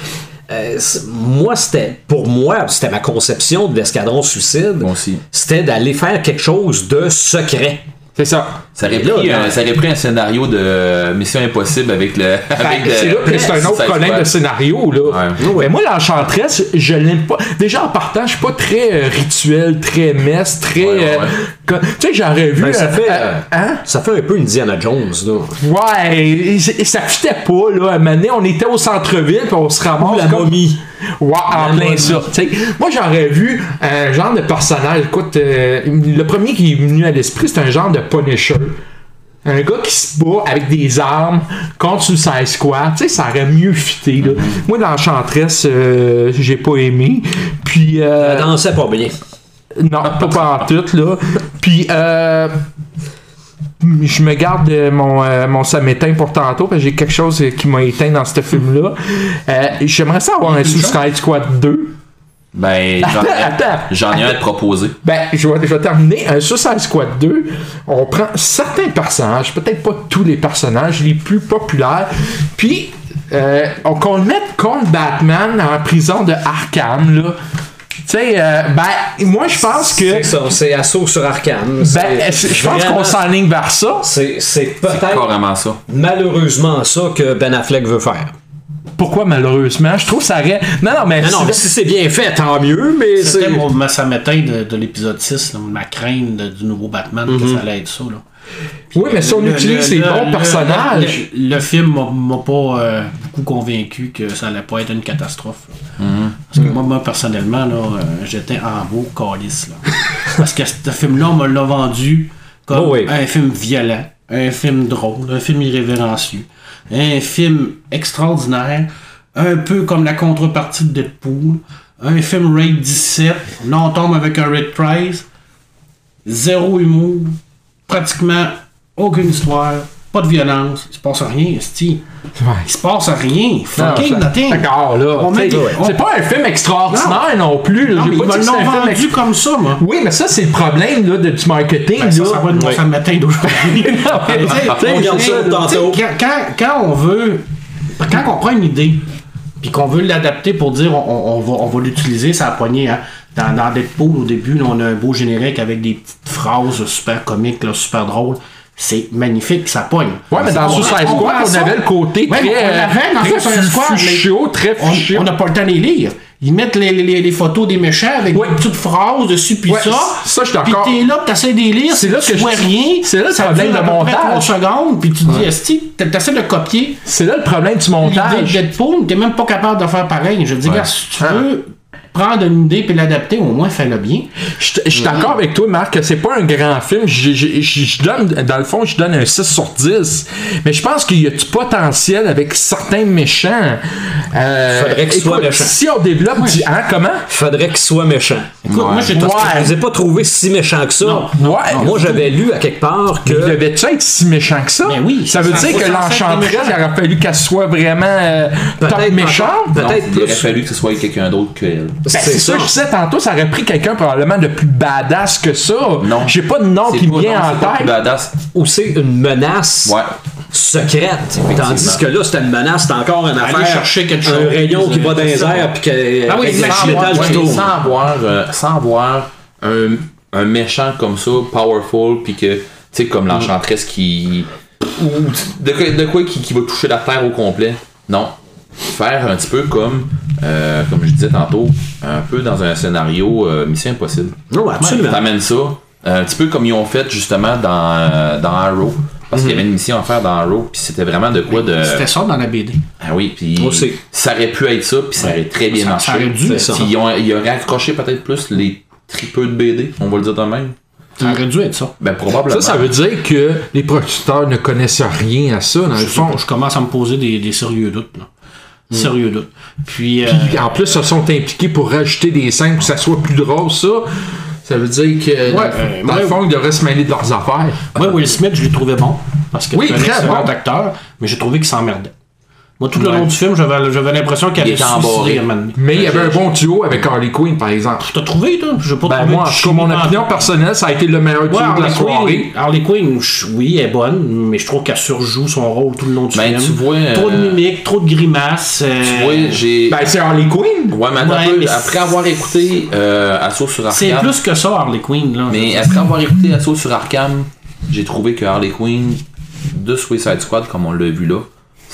Euh, moi, c'était. Pour moi, c'était ma conception de l'escadron suicide. C'était d'aller faire quelque chose de secret.
C'est ça.
Aurait,
là,
un, ça aurait pris un scénario de Mission Impossible avec le.
Ben,
avec
c'est là que c'est un autre problème de scénario, là.
Ouais.
Mais moi, l'Enchantress, je l'aime pas. Déjà, en partant, je suis pas très euh, rituel, très messe, très.
Ouais, ouais,
euh, tu sais, j'aurais vu.
Ben, ça
euh,
fait,
euh,
euh,
hein?
Ça fait un peu Indiana Jones, là.
Ouais, et, et ça fitait pas, là. À un moment donné, on était au centre-ville, puis on se ramasse.
la
comme-
momie.
Ouais, en plein ça. Moi, j'aurais vu un genre de personnage. Écoute, euh, le premier qui est venu à l'esprit, c'est un genre de Punisher. Un gars qui se bat avec des armes contre Suicide Squad. Tu sais, ça aurait mieux fité, là. Moi, dans Enchantress, euh, j'ai pas aimé. Puis. euh,
Elle dansait pas bien.
non, pas, pas en tout, là. Puis, euh, je me garde euh, mon, euh, mon ça m'éteint pour tantôt, parce que j'ai quelque chose qui m'a éteint dans ce film-là. Euh, J'aimerais ça avoir un Suicide Squad 2.
Ben, j'en ai-
attends.
j'en ai un à te proposer.
Ben, je vais, je vais terminer. Un Suicide Squad 2, on prend certains personnages, peut-être pas tous les personnages, les plus populaires, puis euh, on, qu'on le mette contre Batman en prison de Arkham, là. Tu sais, euh, ben, moi, je pense que.
C'est ça, c'est assaut sur Arkham.
Ben, je pense qu'on s'enligne vers ça.
C'est c'est
C'est
peut-être
carrément ça.
malheureusement ça que Ben Affleck veut faire.
Pourquoi malheureusement? Je trouve que ça aurait. Non, non, mais.
Non, non, mais si c'est bien fait, tant mieux, mais
C'était
c'est.
mon, ma- ça m'éteint de, de l'épisode 6, là, ma crainte de- du nouveau Batman, que ça allait être ça. Là.
Oui, mais si on
Le-
utilise
le-
les
le-
bons
le-
personnages.
Le, film m'a- m'a pas euh, beaucoup convaincu que ça allait pas être une catastrophe. là. Parce que moi, moi, personnellement, euh, j'étais en beau calice. Là. Parce que ce film-là, on me l'a vendu comme
Oh oui.
un film violent, un film drôle, un film irrévérencieux, un film extraordinaire, un peu comme la contrepartie de Deadpool, un film Raid 17, là on tombe avec un Red Price, zéro humour, pratiquement aucune histoire, pas de violence, il se passe rien, esti.
Ouais.
Il se passe rien, fucking nothing.
D'accord, là.
On met
T'sais,
des- on-
C'est pas un film extraordinaire non, plus. là.
Non,
J'ai
mais
pas
ils me l'ont vendu
ex-
comme ça, moi.
Oui, mais ça, c'est le problème là, de, du marketing.
Ben, ça,
là.
ça va de mon
Oui.
ça matin d'aujourd'hui. Quand, on veut, quand on prend une idée, puis qu'on veut l'adapter pour dire on, on- on va, on va l'utiliser, ça a poigné. Hein. Dans, dans Deadpool, au début, là, on a un beau générique avec des petites phrases super comiques, là, super drôles. C'est magnifique, ça pogne.
Ouais, mais dans Suicide
on
Squad, on avait le côté
Ouais,
très,
mais on l'avait dans
très
Squad,
fuchsia, très
on- n'a pas le temps de les lire. Ils mettent les, les- les photos des méchants avec
Ouais.
des petites phrases dessus, puis
Ouais,
ça.
ça, je suis d'accord.
Puis t'es là, puis t'essaies de les lire,
C'est là
tu
que je-
vois rien.
c'est là le
ça
problème de montage.
secondes, puis tu te dis, esti, t'essaies de copier
C'est là le problème du
l'idée de
montage.
Deadpool, t'es même pas capable de faire pareil. Je veux dire, si tu
Ah.
veux prendre une idée puis l'adapter, au moins fais-le bien.
Je suis d'accord avec toi, Marc, que c'est pas un grand film. Je, je- je- je donne, dans le fond, je donne un 6 sur 10. Mais je pense qu'il y a du potentiel avec certains méchants. Euh,
Faudrait qu'ils soient
écoute,
méchants.
Si on développe du. Hein, comment?
Faudrait qu'il soit méchant.
Écoute, moi, j'ai
Ouais.
Je les ai pas trouvés si méchants que ça.
Ouais.
Moi, j'avais lu à quelque part
Il
que.
devait-tu être si méchant que ça?
Mais oui,
Ça veut
ça
dire que
méchants.
il aurait fallu qu'elle soit vraiment euh, top méchante?
Peut-être
il aurait fallu que ce soit quelqu'un d'autre qu'elle.
Ben,
c'est
ça,
ça.
je disais tantôt, ça aurait pris quelqu'un probablement de plus badass que ça.
Non.
J'ai pas de nom qui me vient
non,
en
c'est pas plus
tête.
badass.
Ou c'est une menace
Ouais.
secrète. Tandis que là, c'était une menace, c'est encore une affaire.
chercher quelque chose.
Un rayon qui va dans les airs, puis que.
Ah oui, sans
métal
avoir,
qui
ouais,
tourne.
sans avoir, euh, sans avoir un, un méchant comme ça, powerful, puis que, tu sais, comme l'enchantresse qui. Ou de, quoi- de quoi qui, qui va toucher la terre au complet. Non. Faire un petit peu comme, euh, comme je disais tantôt, un peu dans un scénario euh, Mission Impossible.
Non, absolument.
T'amènes ça, euh, un petit peu comme ils ont fait justement dans, euh, dans Arrow. Parce qu'il y avait une mission à faire dans Arrow, puis c'était vraiment de quoi de.
C'était ça dans la BD.
Ah oui, puis
Aussi.
ça aurait pu être ça, puis ça aurait très bien
Ça-
marché.
ça aurait dû
ça.
Puis ils, ont, ils auraient accroché peut-être plus les tripeux de BD, on va le dire de même.
Ça aurait dû être ça.
Ben probablement.
Ça, ça veut dire que les producteurs ne connaissent rien à ça, dans le
Je, sais
fond.
pas, je commence à me poser des, des sérieux doutes. là. Sérieux doutes. Puis, euh,
Puis en plus, ils sont impliqués pour rajouter des scènes pour que ça soit plus drôle, ça. Ça veut dire que, dans,
euh,
dans le
ouais.
fond, ils devraient se mêler de leurs affaires.
moi, Will Smith, je l'ai trouvé bon. Parce que
Oui,
c'est un
très
excellent
bon.
acteur, mais j'ai trouvé qu'il s'emmerdait. Moi, tout le
Ouais.
long du film, j'avais j'avais l'impression allait
était
suicider.
Mais il y avait un bon duo avec Harley Quinn, par exemple.
T'as trouvé, toi? Je pas
Ben
trouvé
moi, en mon opinion personnelle, ça a été le meilleur duo
Ouais,
de la
Harley
soirée.
Quinn, Harley Quinn, oui, elle est bonne, mais je trouve qu'elle surjoue son rôle tout le long du
Ben,
film.
tu vois,
Trop de
euh,
mimiques, trop de grimaces. euh,
Tu vois, j'ai.
Ben, c'est Harley Quinn.
ouais, mais attends
Ouais,
un peu,
mais
après avoir écouté euh, Assaut sur
c'est
Arkham.
plus que ça, Harley Quinn. Là.
Mais après avoir écouté Assaut sur Arkham, j'ai trouvé que Harley Quinn de Suicide Squad, comme on l'a vu là,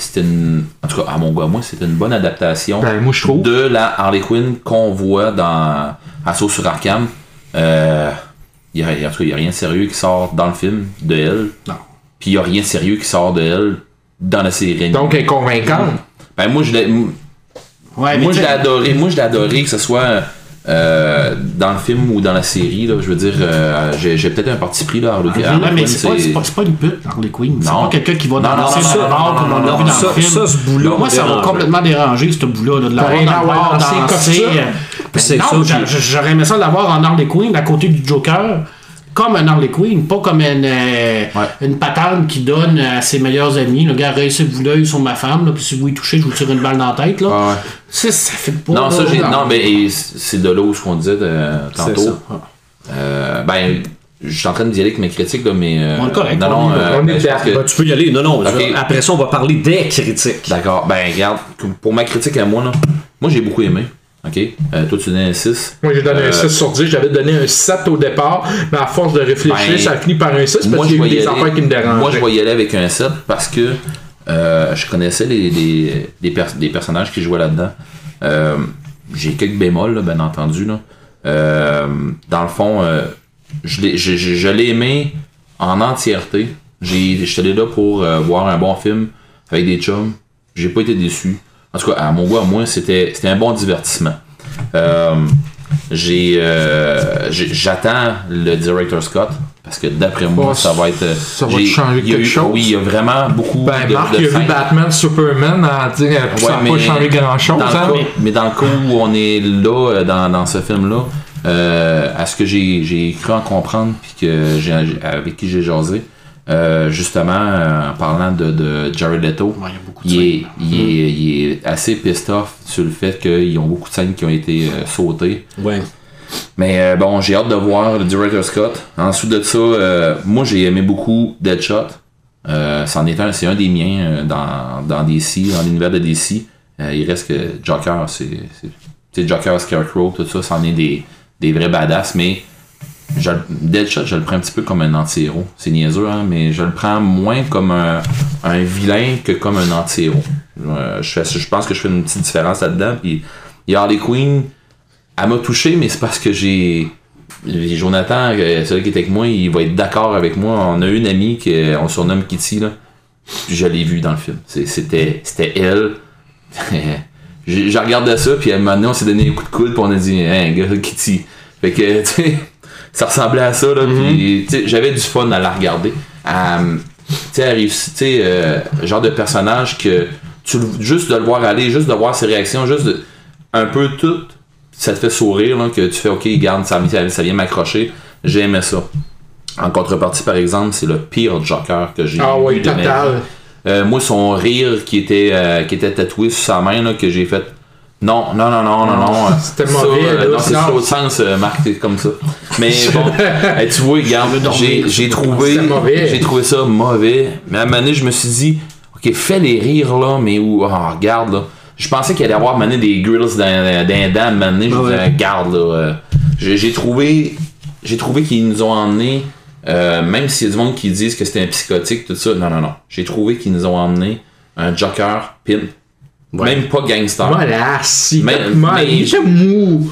c'était une. En tout cas, à mon goût, à moi, c'était une bonne adaptation
Ben, moi, je trouve.
de la Harley Quinn qu'on voit dans Assaut sur Arkham. Euh, y a, en tout cas, il n'y a rien de sérieux qui sort dans le film de elle.
Non.
Puis il n'y a rien de sérieux qui sort de elle dans la série.
Donc, elle est convaincante.
Ben, moi, je l'ai.
Ouais,
Moi, je l'ai adoré. Moi, je l'ai adoré que ce soit euh, dans le film ou dans la série. Là, je veux dire, euh, j'ai, j'ai peut-être un parti pris là. Harley, Harley
mais
Quinn,
c'est pas, c'est pas, c'est pas une pute, Harley Quinn. C'est
Non.
pas quelqu'un qui va
Non, non,
danser
non,
sur
non,
le bord comme on l'a
non,
vu dans
ça-
le film.
ça, ce bout-là
Moi, ça m'a complètement dérangé, ce bout-là, là, de l'avoir dans
dans ses.
Ben
C'est
non,
ça,
j'a-
puis-
j'aurais aimé ça l'avoir en Harley Quinn à côté du Joker. Comme un Harley Quinn, pas comme une, euh,
Ouais.
une patente qui donne à ses meilleurs amis. Le gars, réussissez-vous l'œil sur ma femme, là, puis si vous y touchez, je vous tire une balle dans la tête. Là.
Ah ouais.
Ça, ça fait pas.
Non, ça, j'ai. Non, mais c'est de là où ce qu'on disait de-
C'est
tantôt.
ça.
Euh, ben, je suis en train de dire avec mes critiques, là, mais. euh,
On est correct,
Non,
on
non, euh,
On est
ben, que-
Ben, tu peux y aller. Non, non. Après ça, on va parler des critiques.
D'accord. Ben, regarde, pour ma critique à moi, là, moi, j'ai beaucoup aimé. OK? Euh, toi, tu donnais un 6.
Moi, j'ai donné
Euh,
un 6 sur 10. J'avais donné un 7 au départ, mais à force de réfléchir,
Ben,
ça a fini par un 6
Moi,
parce qu'il y a eu des
aller-
affaires qui me dérangeaient.
Moi, je vais y aller avec un 7 parce que euh, je connaissais les, les, les pers- les personnages qui jouaient là-dedans. Euh, J'ai quelques bémols, là, bien entendu. Là. Euh, dans le fond, euh, je l'ai je- je- je l'ai aimé en entièreté. J'étais allé là pour euh, voir un bon film avec des chums. J'ai pas été déçu. En tout cas, à mon goût, à moi, c'était c'était un bon divertissement. Euh, j'ai euh, j'ai- j'attends le director Scott parce que d'après moi
Oh,
ça va être euh,
ça va changer quelque
eu-
chose.
oui il y a vraiment beaucoup
Ben,
de,
Marc,
de
il a vu. Batman, Superman, en dire, puis ça n'a pas changé grand-chose.
dans le
hein.
cas- mais dans le cas où on est là euh, dans, dans ce film là à ce que j'ai j'ai cru en comprendre puis que avec qui j'ai jasé euh, justement euh, en parlant de, de Jared Leto
Ouais, il y a beaucoup de
il est,
scènes.
il, est, il est assez pissed off sur le fait qu'ils ont beaucoup de scènes qui ont été euh, sautées
Ouais.
mais euh, bon, j'ai hâte de voir le director Scott. Ensuite de ça, euh, moi j'ai aimé beaucoup Deadshot. Euh, c'en est un, c'est un des miens euh, dans, dans DC, dans l'univers de DC. Euh, il reste que Joker, c'est Joker, Scarecrow, tout ça, c'en est des, des vrais badass, mais je, Deadshot, je le prends un petit peu comme un anti-héros. C'est niaiseux, hein, mais je le prends moins comme un, vilain que comme un anti-héros. Euh, je, je pense que je fais une petite différence là-dedans. Puis, a Harley Quinn, elle m'a touché, mais c'est parce que j'ai. Jonathan, euh, celui qui est avec moi, il va être d'accord avec moi. On a une amie qu'on surnomme Kitty, là. Puis je l'ai vue dans le film. C'était elle. J'ai regardé ça, puis à un moment donné, on s'est donné un coup de coude, puis on a dit, hein, Kitty. Fait que, tu sais, ça ressemblait à ça, là. Sais, j'avais du fun à la regarder. Euh, tu sais, elle réussit, tu sais, euh, genre de personnage que, tu, juste de le voir aller, juste de voir ses réactions, juste de, un peu tout, ça te fait sourire, là, que tu fais, ok, garde, ça, ça, ça vient m'accrocher. J'ai aimé ça. En contrepartie, par exemple, c'est le pire Joker que j'ai
Ah
vu
oui,
de. Euh, moi, son rire qui était, euh, qui était tatoué sur sa main, là, que j'ai fait. Non, non, non, non, non, non.
C'était
ça,
mauvais,
euh, non, c'est l'autre sens, euh, Marc, c'est comme ça. Mais bon, tu vois, regarde, j'ai, trouvé, j'ai trouvé ça mauvais. Mais à un moment donné, je me suis dit, ok, fais les rires là, mais où, oh, regarde là. Je pensais qu'il allait avoir mané des grills dans, dans dents, à un moment donné, je me disais, regarde là. euh, j'ai, trouvé, j'ai trouvé qu'ils nous ont emmenés, euh, même s'il y a du monde qui disent que c'était un psychotique, tout ça, non, non, non. J'ai trouvé qu'ils nous ont emmené un Joker Même pas gangster.
Voilà, si.
Mais-
il était mou.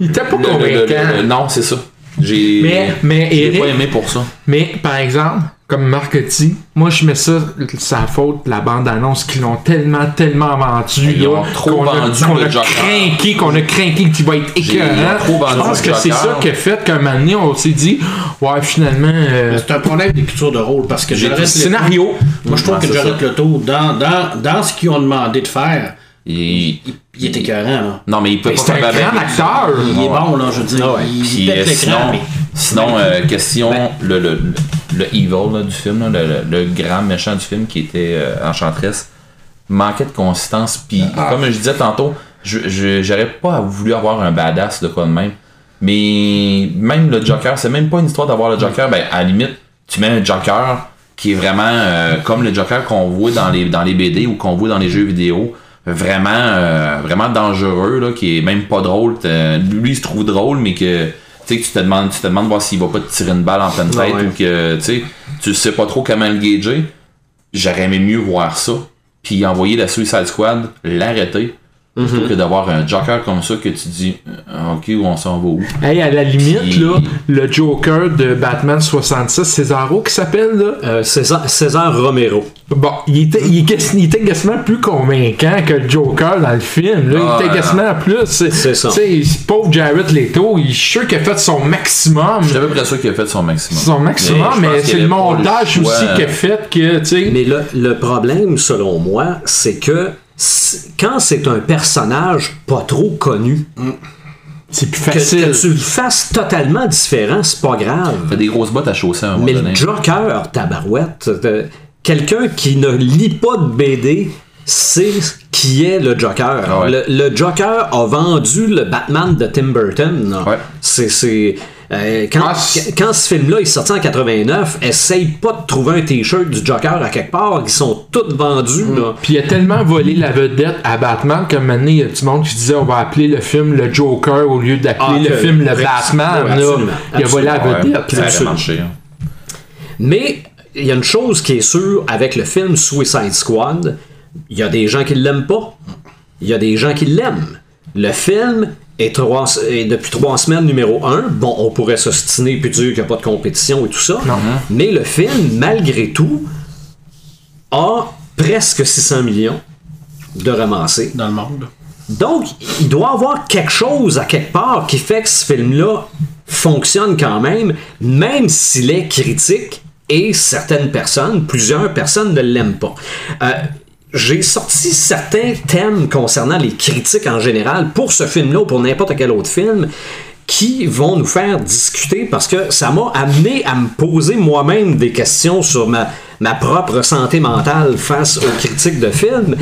Il était pas convaincant.
non, c'est ça. J'ai.
Mais- mais
pas aimé pour ça.
Mais par exemple, comme dit, moi je mets ça, sa faute, la bande-annonce qu'ils l'ont tellement, tellement vendu.
Ils ont trop
qu'on a-
vendu
qu'on
le
a craqué, qu'on a craqué, qui va être écœurant.
ils ont trop vendu
Je pense
le
que c'est ça qui a fait qu'un moment donné, on s'est dit, ouais, finalement, euh,
C'est un problème d'écriture de rôle parce que Leto-
scénario.
Moi, je trouve que
c'est
Jared
ça.
Leto, dans, dans, dans ce qu'ils ont demandé de faire,
Il-
il est écœurant. Là.
Non, mais il peut pas
C'est un grand acteur.
Il est bon, là, je veux dire.
Ah ouais.
Il
Puis,
pète
euh,
l'écran,
sinon,
mais-
sinon euh, question, le, le, le, le evil là, du film, là, le, grand méchant du film qui était euh, Enchantress, manquait de consistance. Puis,
Ah.
comme je disais tantôt, je je- j'aurais pas voulu avoir un badass de quoi de même. Mais même le Joker, c'est même pas une histoire d'avoir le Joker. Ben, à la limite, tu mets un Joker qui est vraiment euh, comme le Joker qu'on voit dans les, dans les BD ou qu'on voit dans les jeux vidéo. Vraiment, euh, vraiment dangereux, là, qui est même pas drôle. Euh, Lui, il se trouve drôle, mais que tu sais, que tu te demandes, tu te demandes voir s'il va pas te tirer une balle en pleine tête
Ouais.
ou que, tu sais, tu sais pas trop comment le gager. J'aurais aimé mieux voir ça, puis envoyer la Suicide Squad, l'arrêter, Plutôt que d'avoir un Joker comme ça que tu dis, euh, ok, on s'en va où?
Hey, à la limite,
Puis-
là, le Joker de Batman 66, Cesaro qui s'appelle, là?
Euh, César, César Romero.
Bon, il était, il, était- il était quasiment plus convaincant que le Joker dans le film. Là.
Ah,
il était
ouais.
quasiment plus.
C'est ça.
Pauvre Jared Leto, il est sûr qu'il a fait son maximum.
Je suis à peu près sûr qu'il a fait son maximum.
Son maximum, mais
qu'il
c'est le montage aussi qui a fait que, tu sais.
Mais le, le problème, selon moi, c'est que quand c'est un personnage pas trop connu,
C'est plus
que,
facile.
que tu le fasses totalement différent, c'est pas grave.
Fait des grosses bottes à chausser un moment
Mais
donné.
le Joker, tabarouette, euh, quelqu'un qui ne lit pas de BD sait qui est le Joker.
Ah ouais.
le, le Joker a vendu le Batman de Tim Burton.
Ouais.
C'est, c'est, euh, quand,
Ah, c'est-
quand ce film-là est sorti en 89, essaye pas de trouver un t-shirt du Joker à quelque part, ils sont tous vendus.
Mm.
là.
Puis il a tellement volé la vedette à Batman que maintenant il y a du monde qui disait on va appeler le film le Joker au lieu d'appeler
Ah,
le film le Batman. là.
absolument,
Il a volé la.
Ouais,
vedette.
ça marché. hein.
Mais il y a une chose qui est sûre avec le film Suicide Squad, il y a des gens qui l'aiment pas. Il y a des gens qui l'aiment. Le film est, trois- est depuis trois semaines numéro un. Bon, on pourrait s'ostiner puis dire qu'il n'y a pas de compétition et tout ça. Mais le film, malgré tout, a presque 600 millions de ramassés.
dans le monde.
Donc, il doit y avoir quelque chose à quelque part qui fait que ce film-là fonctionne quand même, même s'il est critique et certaines personnes, plusieurs personnes ne l'aiment pas. Euh, j'ai sorti certains thèmes concernant les critiques en général pour ce film-là ou pour n'importe quel autre film qui vont nous faire discuter parce que ça m'a amené à me poser moi-même des questions sur ma, ma propre santé mentale face aux critiques de films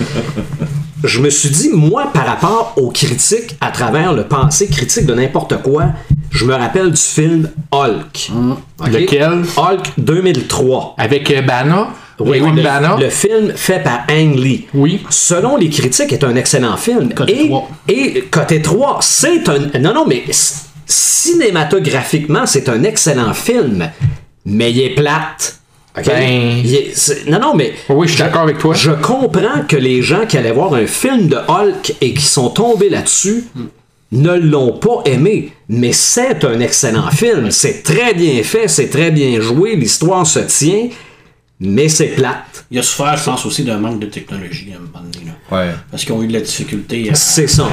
je me suis dit, moi, par rapport aux critiques, à travers le pensée critique de n'importe quoi, je me rappelle du film Hulk. Ok?
Lequel?
Hulk 2003.
Avec euh, Bana?
Oui,
Ewan
le, le film fait par Ang Lee.
Oui.
Selon les critiques, est un excellent film.
Côté
et, côté 3, c'est un. Non, non, mais cinématographiquement, c'est un excellent film. Mais il est plate. Ok?
Ben-
est- non, non, mais.
Oui, je suis d'accord avec toi.
Je comprends que les gens qui allaient voir un film de Hulk et qui sont tombés là-dessus ne l'ont pas aimé. Mais c'est un excellent film. C'est très bien fait, c'est très bien joué, l'histoire se tient, mais c'est plate.
Il a souffert, je pense, aussi d'un manque de technologie à un moment donné. là.
Ouais.
Parce qu'ils ont eu de la difficulté à
C'est ça.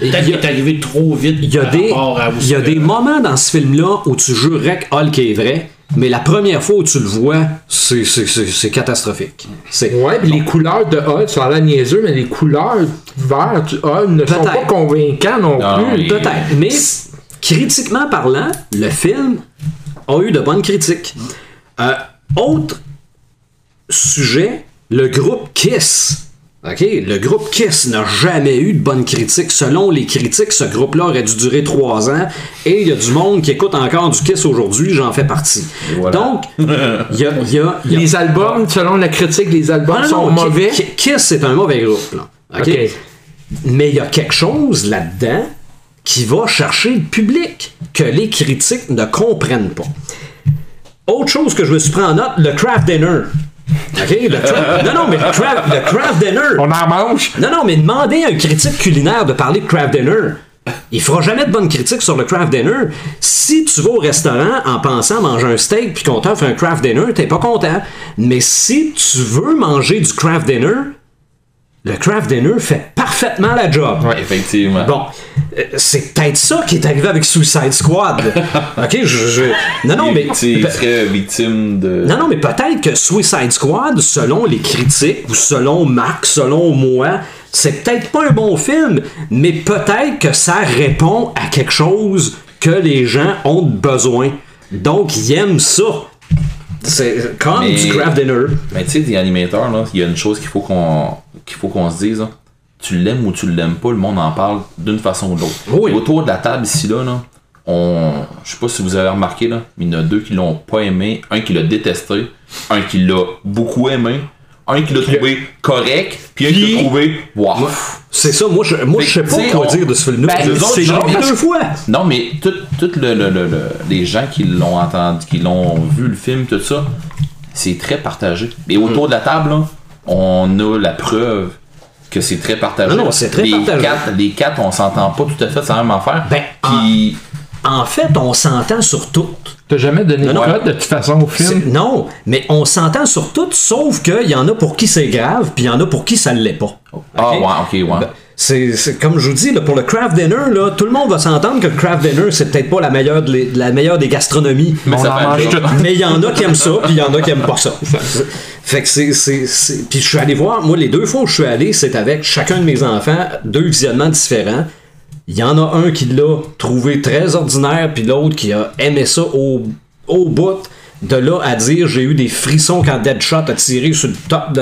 Peut-être
a-
qu'il est arrivé trop vite
Il y a des, il y a des moments dans ce film-là où tu jurerais que Hulk est vrai, mais la première fois où tu le vois, c'est, c'est, c'est- c'est catastrophique. C'est,
Ouais, puis les couleurs de Hulk, ça a l'air niaiseux, mais les couleurs vertes du Hulk ne sont pas convaincants non,
Non,
plus.
Peut-être. Mais critiquement parlant, le film a eu de bonnes critiques. Euh, autre sujet, le groupe Kiss. OK? Le groupe Kiss n'a jamais eu de bonnes critiques. Selon les critiques, ce groupe-là aurait dû durer trois ans. Et il y a du monde qui écoute encore du Kiss aujourd'hui, j'en fais partie.
voilà.
Donc, il y a, y y
Les albums, selon la critique, les albums
Ah, non,
sont
non,
mauvais.
Ki- Kiss, c'est un mauvais groupe. Là. Mais il y a quelque chose là-dedans qui va chercher le public que les critiques ne comprennent pas. Autre chose que je me suis pris en note, le craft dinner. OK? Le cra- non, non, mais le craft, le craft dinner.
On en mange?
Non, non, mais demandez à un critique culinaire de parler de craft dinner. Il fera jamais de bonnes critiques sur le craft dinner. Si tu vas au restaurant en pensant manger un steak puis qu'on t'offre un craft dinner, t'es pas content. Mais si tu veux manger du craft dinner, le craft dinner fait parfaitement la job.
Ouais, effectivement.
Bon, euh, c'est peut-être ça qui est arrivé avec Suicide Squad. ok, je, je- non, non, mais
il serait victime de.
non, non, mais peut-être que Suicide Squad, selon les critiques, ou selon Marc, selon moi, c'est peut-être pas un bon film, mais peut-être que ça répond à quelque chose que les gens ont besoin. Donc, ils aiment ça. C'est comme
Mais-
du craft dinner.
Mais tu sais, des animateurs, il y a une chose qu'il faut qu'on qu'il faut qu'on se dise. là. Tu l'aimes ou tu l'aimes pas, le monde en parle d'une façon ou de l'autre.
Oui.
Autour de la table ici, là, là, on. Je sais pas si vous avez remarqué, là, mais il y en a deux qui l'ont pas aimé, un qui l'a détesté, un qui l'a beaucoup aimé. un qui l'a trouvé correct, puis un qui l'a trouvé wow.
C'est ça, moi je, moi, je sais pas quoi
on-
dire de ce film-là.
Ben,
c'est
genre,
deux fois.
Non, mais tout, tout le, le- le- le- les gens qui l'ont entendu, qui l'ont vu le film, tout ça, c'est très partagé. Et autour de la table, là, on a la preuve que c'est très partagé.
Non, non, c'est très
les
partagé.
Quatre, les quatre, on s'entend pas tout à fait, c'est la même affaire.
Ben,
Puis,
En fait, on s'entend sur tout.
T'as jamais donné de
Non,
code de toute façon au film?
Non, mais on s'entend sur tout, sauf qu'il y en a pour qui c'est grave, puis il y en a pour qui ça ne l'est pas.
ah
Ok?
ouais, ok, ouais.
Ben, C'est comme je vous dis, là, pour le craft dinner, là, tout le monde va s'entendre que le craft dinner, c'est peut-être pas la meilleure, de les- la meilleure des gastronomies.
Mais
il y en a qui aiment ça, puis il y en a qui aiment pas ça. Fait que c'est- Puis je suis allé voir, moi, les deux fois où je suis allé, c'est avec chacun de mes enfants, deux visionnements différents. Il y en a un qui l'a trouvé très ordinaire, puis l'autre qui a aimé ça au, au bout. De là à dire, j'ai eu des frissons quand Deadshot a tiré sur le top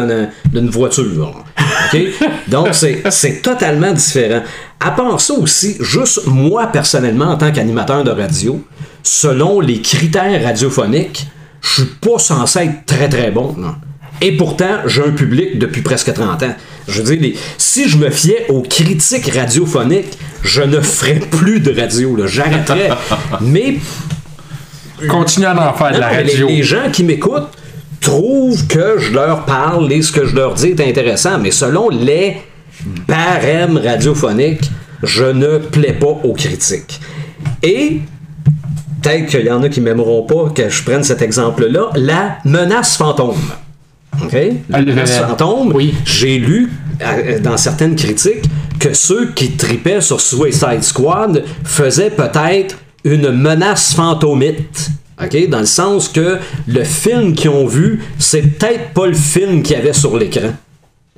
d'une voiture. Donc, c'est totalement différent. À part ça aussi, juste moi, personnellement, en tant qu'animateur de radio, selon les critères radiophoniques, je suis pas censé être très très bon. non. Et pourtant, j'ai un public depuis presque 30 ans. Je veux dire, si je me fiais aux critiques radiophoniques, je ne ferais plus de radio. J'arrêterais. Mais
Continue à en faire de la
les-
radio.
Les, gens qui m'écoutent trouvent que je leur parle et ce que je leur dis est intéressant, mais selon les barèmes radiophoniques, je ne plais pas aux critiques. Et peut-être qu'il y en a qui m'aimeront pas que je prenne cet exemple-là, la menace fantôme. OK? La menace fantôme,
oui.
j'ai lu euh, dans certaines critiques que ceux qui tripaient sur Suicide Squad faisaient peut-être une menace fantomite. OK? Dans le sens que le film qu'ils ont vu, c'est peut-être pas le film qu'il y avait sur l'écran.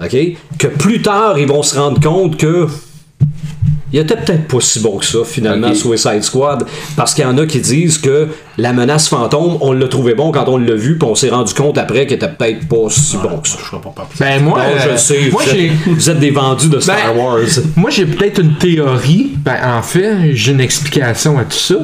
OK? Que plus tard, ils vont se rendre compte que il était peut-être pas si bon que ça, finalement,
Ok.
Suicide Squad. Parce qu'il y en a qui disent que la menace fantôme, on l'a trouvé bon quand on l'a vu, puis on s'est rendu compte après qu'il était peut-être pas si bon que ça.
Je serais pas.
Ben moi,
Bon, je
euh,
le sais,
moi
vous, êtes, vous êtes des vendus de Star
Ben,
Wars.
Moi, j'ai peut-être une théorie. Ben, en fait, j'ai une explication à tout ça.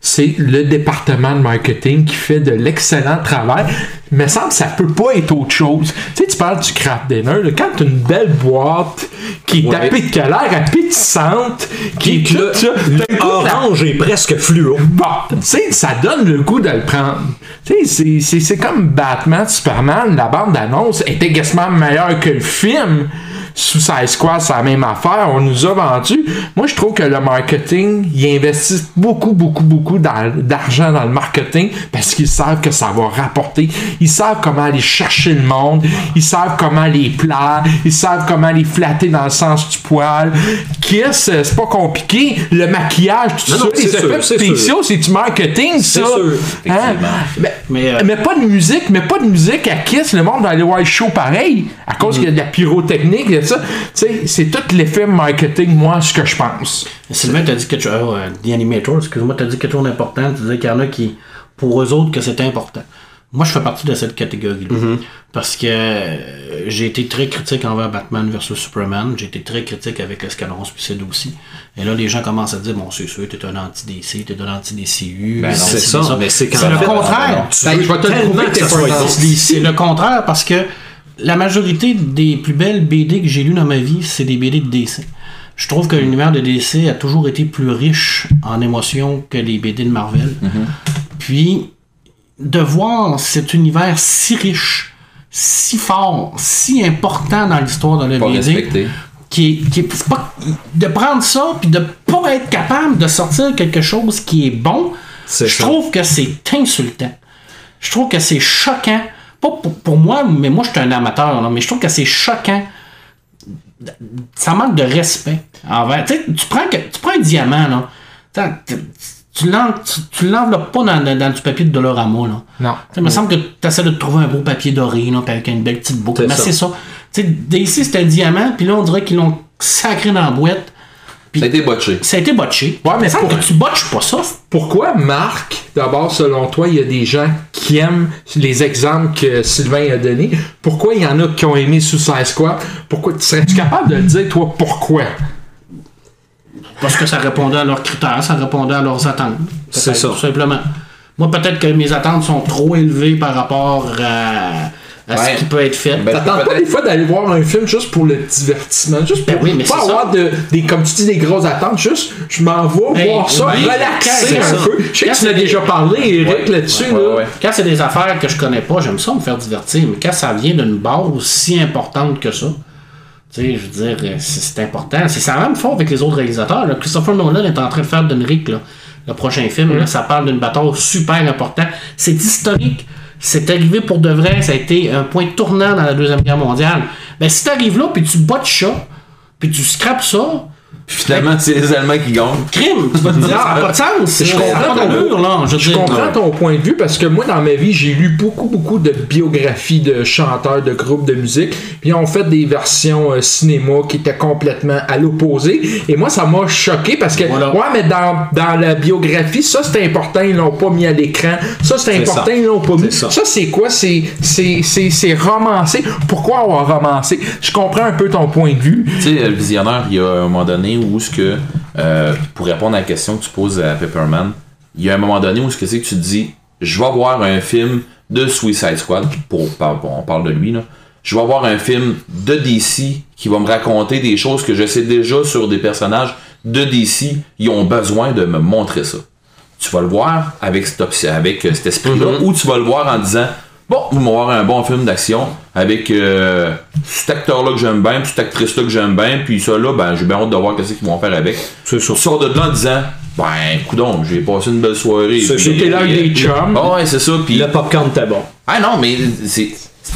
C'est le département de marketing qui fait de l'excellent travail. Il me semble que ça peut pas être autre chose. Tu sais, tu parles du craft dinner. là, quand tu une belle boîte qui est
Ouais.
tapée, a l'air appétissante, qui est
Puis
tout
le,
ça,
le
t'as le goût de la-
orange est presque fluo.
Bon, tu sais, ça donne le goût de le prendre. Tu sais, c'est- c'est- c'est comme Batman, Superman, la bande d'annonce était quasiment meilleure que le film. Suicide Squad, c'est la même affaire, on nous a vendu. Moi, je trouve que le marketing, ils investissent beaucoup, beaucoup, beaucoup d'argent dans le marketing parce qu'ils savent que ça va rapporter. Ils savent comment aller chercher le monde, ils savent comment les plaire, ils savent comment les flatter dans le sens du poil. Kiss, c'est pas compliqué. Le maquillage, tout
Non,
ça,
non,
les
c'est sûr,
effets
c'est
spéciaux, c'est du marketing, ça.
Sûr,
Hein? Mais,
Mais, euh,
mais pas de musique, mais pas de musique à Kiss, le monde va aller voir le show pareil, à cause qu'il y a de la pyrotechnique, ça. Tu sais, c'est tout l'effet marketing, moi, ce que je pense.
Sylvain, t'as dit quelque chose. euh, The Animator, excuse-moi, t'as dit quelque chose d'important. Tu disais qu'il y en a qui, pour eux autres, que c'était important. Moi, je fais partie de cette catégorie-là. Parce que euh, j'ai été très critique envers Batman vs Superman. J'ai été très critique avec Escadron Suicide aussi. Et là, les gens commencent à dire Bon, c'est sûr, t'es un anti-DC, t'es un anti-DCU.
Ben
C'est ça, mais c'est quand
C'est le contraire.
Tu
Ben, je vais te le prouver
que
t'es dans-
C'est le contraire parce que la majorité des plus belles BD que j'ai lues dans ma vie, c'est des BD de DC. Je trouve que l'univers de DC a toujours été plus riche en émotions que les BD de Marvel. Puis, de voir cet univers si riche, si fort, si important dans l'histoire de la
Pas
BD,
respecté.
qui est, qui est- pas- de prendre ça puis de pas être capable de sortir quelque chose qui est bon, je
ça.
trouve que c'est insultant. Je trouve que c'est choquant. Pas pour, pour moi, mais moi je suis un amateur, là, mais je trouve que c'est choquant. Ça manque de respect envers. Tu sais, tu prends, que, tu prends un diamant, là. Tu, tu l'en- tu- l'enveloppes pas dans, dans- dans du papier de Dolorama, là.
Non.
Ça me semble que tu essaies de trouver un beau papier doré, là, puis avec une belle petite boucle.
C'est
Mais
ça.
c'est ça. Tu sais, d'ici, c'était un diamant, puis là, on dirait qu'ils l'ont sacré dans la boîte.
Ça a été botché.
Ça a été botché.
Ouais, mais pour-
que tu botches pas ça.
Pourquoi, Marc, d'abord, selon toi, il y a des gens qui aiment les exemples que Sylvain a donnés? Pourquoi il y en a qui ont aimé Suicide Squad? Pourquoi? Serais-tu capable de le dire, toi, pourquoi?
Parce que ça répondait à leurs critères, ça répondait à leurs attentes.
C'est ça.
Tout simplement. Moi, peut-être que mes attentes sont trop élevées par rapport à, à
Ouais.
ce qui peut être fait.
Ben,
T'attends des fois d'aller voir un film juste pour le divertissement, juste
Ben
pour
oui, mais
pas avoir de, des, comme tu dis, des grosses attentes, juste je m'en vais
Ben,
voir ça,
ben,
relaxer un
ça.
peu. Je sais
Quand
que tu l'as déjà parlé, Eric,
Ouais.
là-dessus.
Ouais,
là.
ouais.
Quand c'est des affaires que je connais pas, j'aime ça me faire divertir, mais quand ça vient d'une base si importante que ça, tu sais, je veux dire, euh, c'est important. C'est ça même fort avec les autres réalisateurs. là. Christopher Nolan est en train de faire Dunrick, là, le prochain film. là, ça parle d'une bataille super importante. C'est historique. C'est arrivé pour de vrai. Ça a été un point tournant dans la Deuxième Guerre mondiale. Ben, si t'arrives là, puis tu botches ça, puis tu scrapes ça,
Finalement, c'est les Allemands qui gagnent.
crime, tu vas te dire, ça n'a pas de sens.
Je comprends ton-
là. Je
Je comprends ton point de vue parce que moi, dans ma vie, j'ai lu beaucoup, beaucoup de biographies de chanteurs, de groupes de musique. Puis ils ont fait des versions euh, cinéma qui étaient complètement à l'opposé. Et moi, ça m'a choqué parce que,
Voilà.
ouais, mais dans, dans la biographie, ça c'est important, ils l'ont pas mis à l'écran. Ça c'est important,
ça.
ils l'ont pas mis.
ça.
Ça, c'est quoi? C'est c'est- c'est- c'est romancé. Pourquoi avoir romancé? Je comprends un peu ton point de vue.
Tu sais, le visionnaire, il y a un moment donné où ce que, euh, pour répondre à la question que tu poses à Pepperman, il y a un moment donné où ce que c'est que tu te dis, je vais voir un film de Suicide Squad, pour, on parle de lui, là. Je vais voir un film de DC qui va me raconter des choses que je sais déjà sur des personnages de DC. Ils ont besoin de me montrer ça. Tu vas le voir avec, option- avec cet esprit-là, ou tu vas le voir en disant Bon, vous m'aurez voir un bon film d'action avec euh, cet acteur-là que j'aime bien, puis cette actrice-là que j'aime bien, puis ça là, ben j'ai bien hâte de voir qu'est-ce qu'ils vont faire avec.
C'est.
Tu sors de là en disant Ben, coudon, j'ai passé une belle soirée.
C'était là avec des chums.
Ah ouais, c'est ça, puis.
Le popcorn était bon.
Ah non, mais c'est.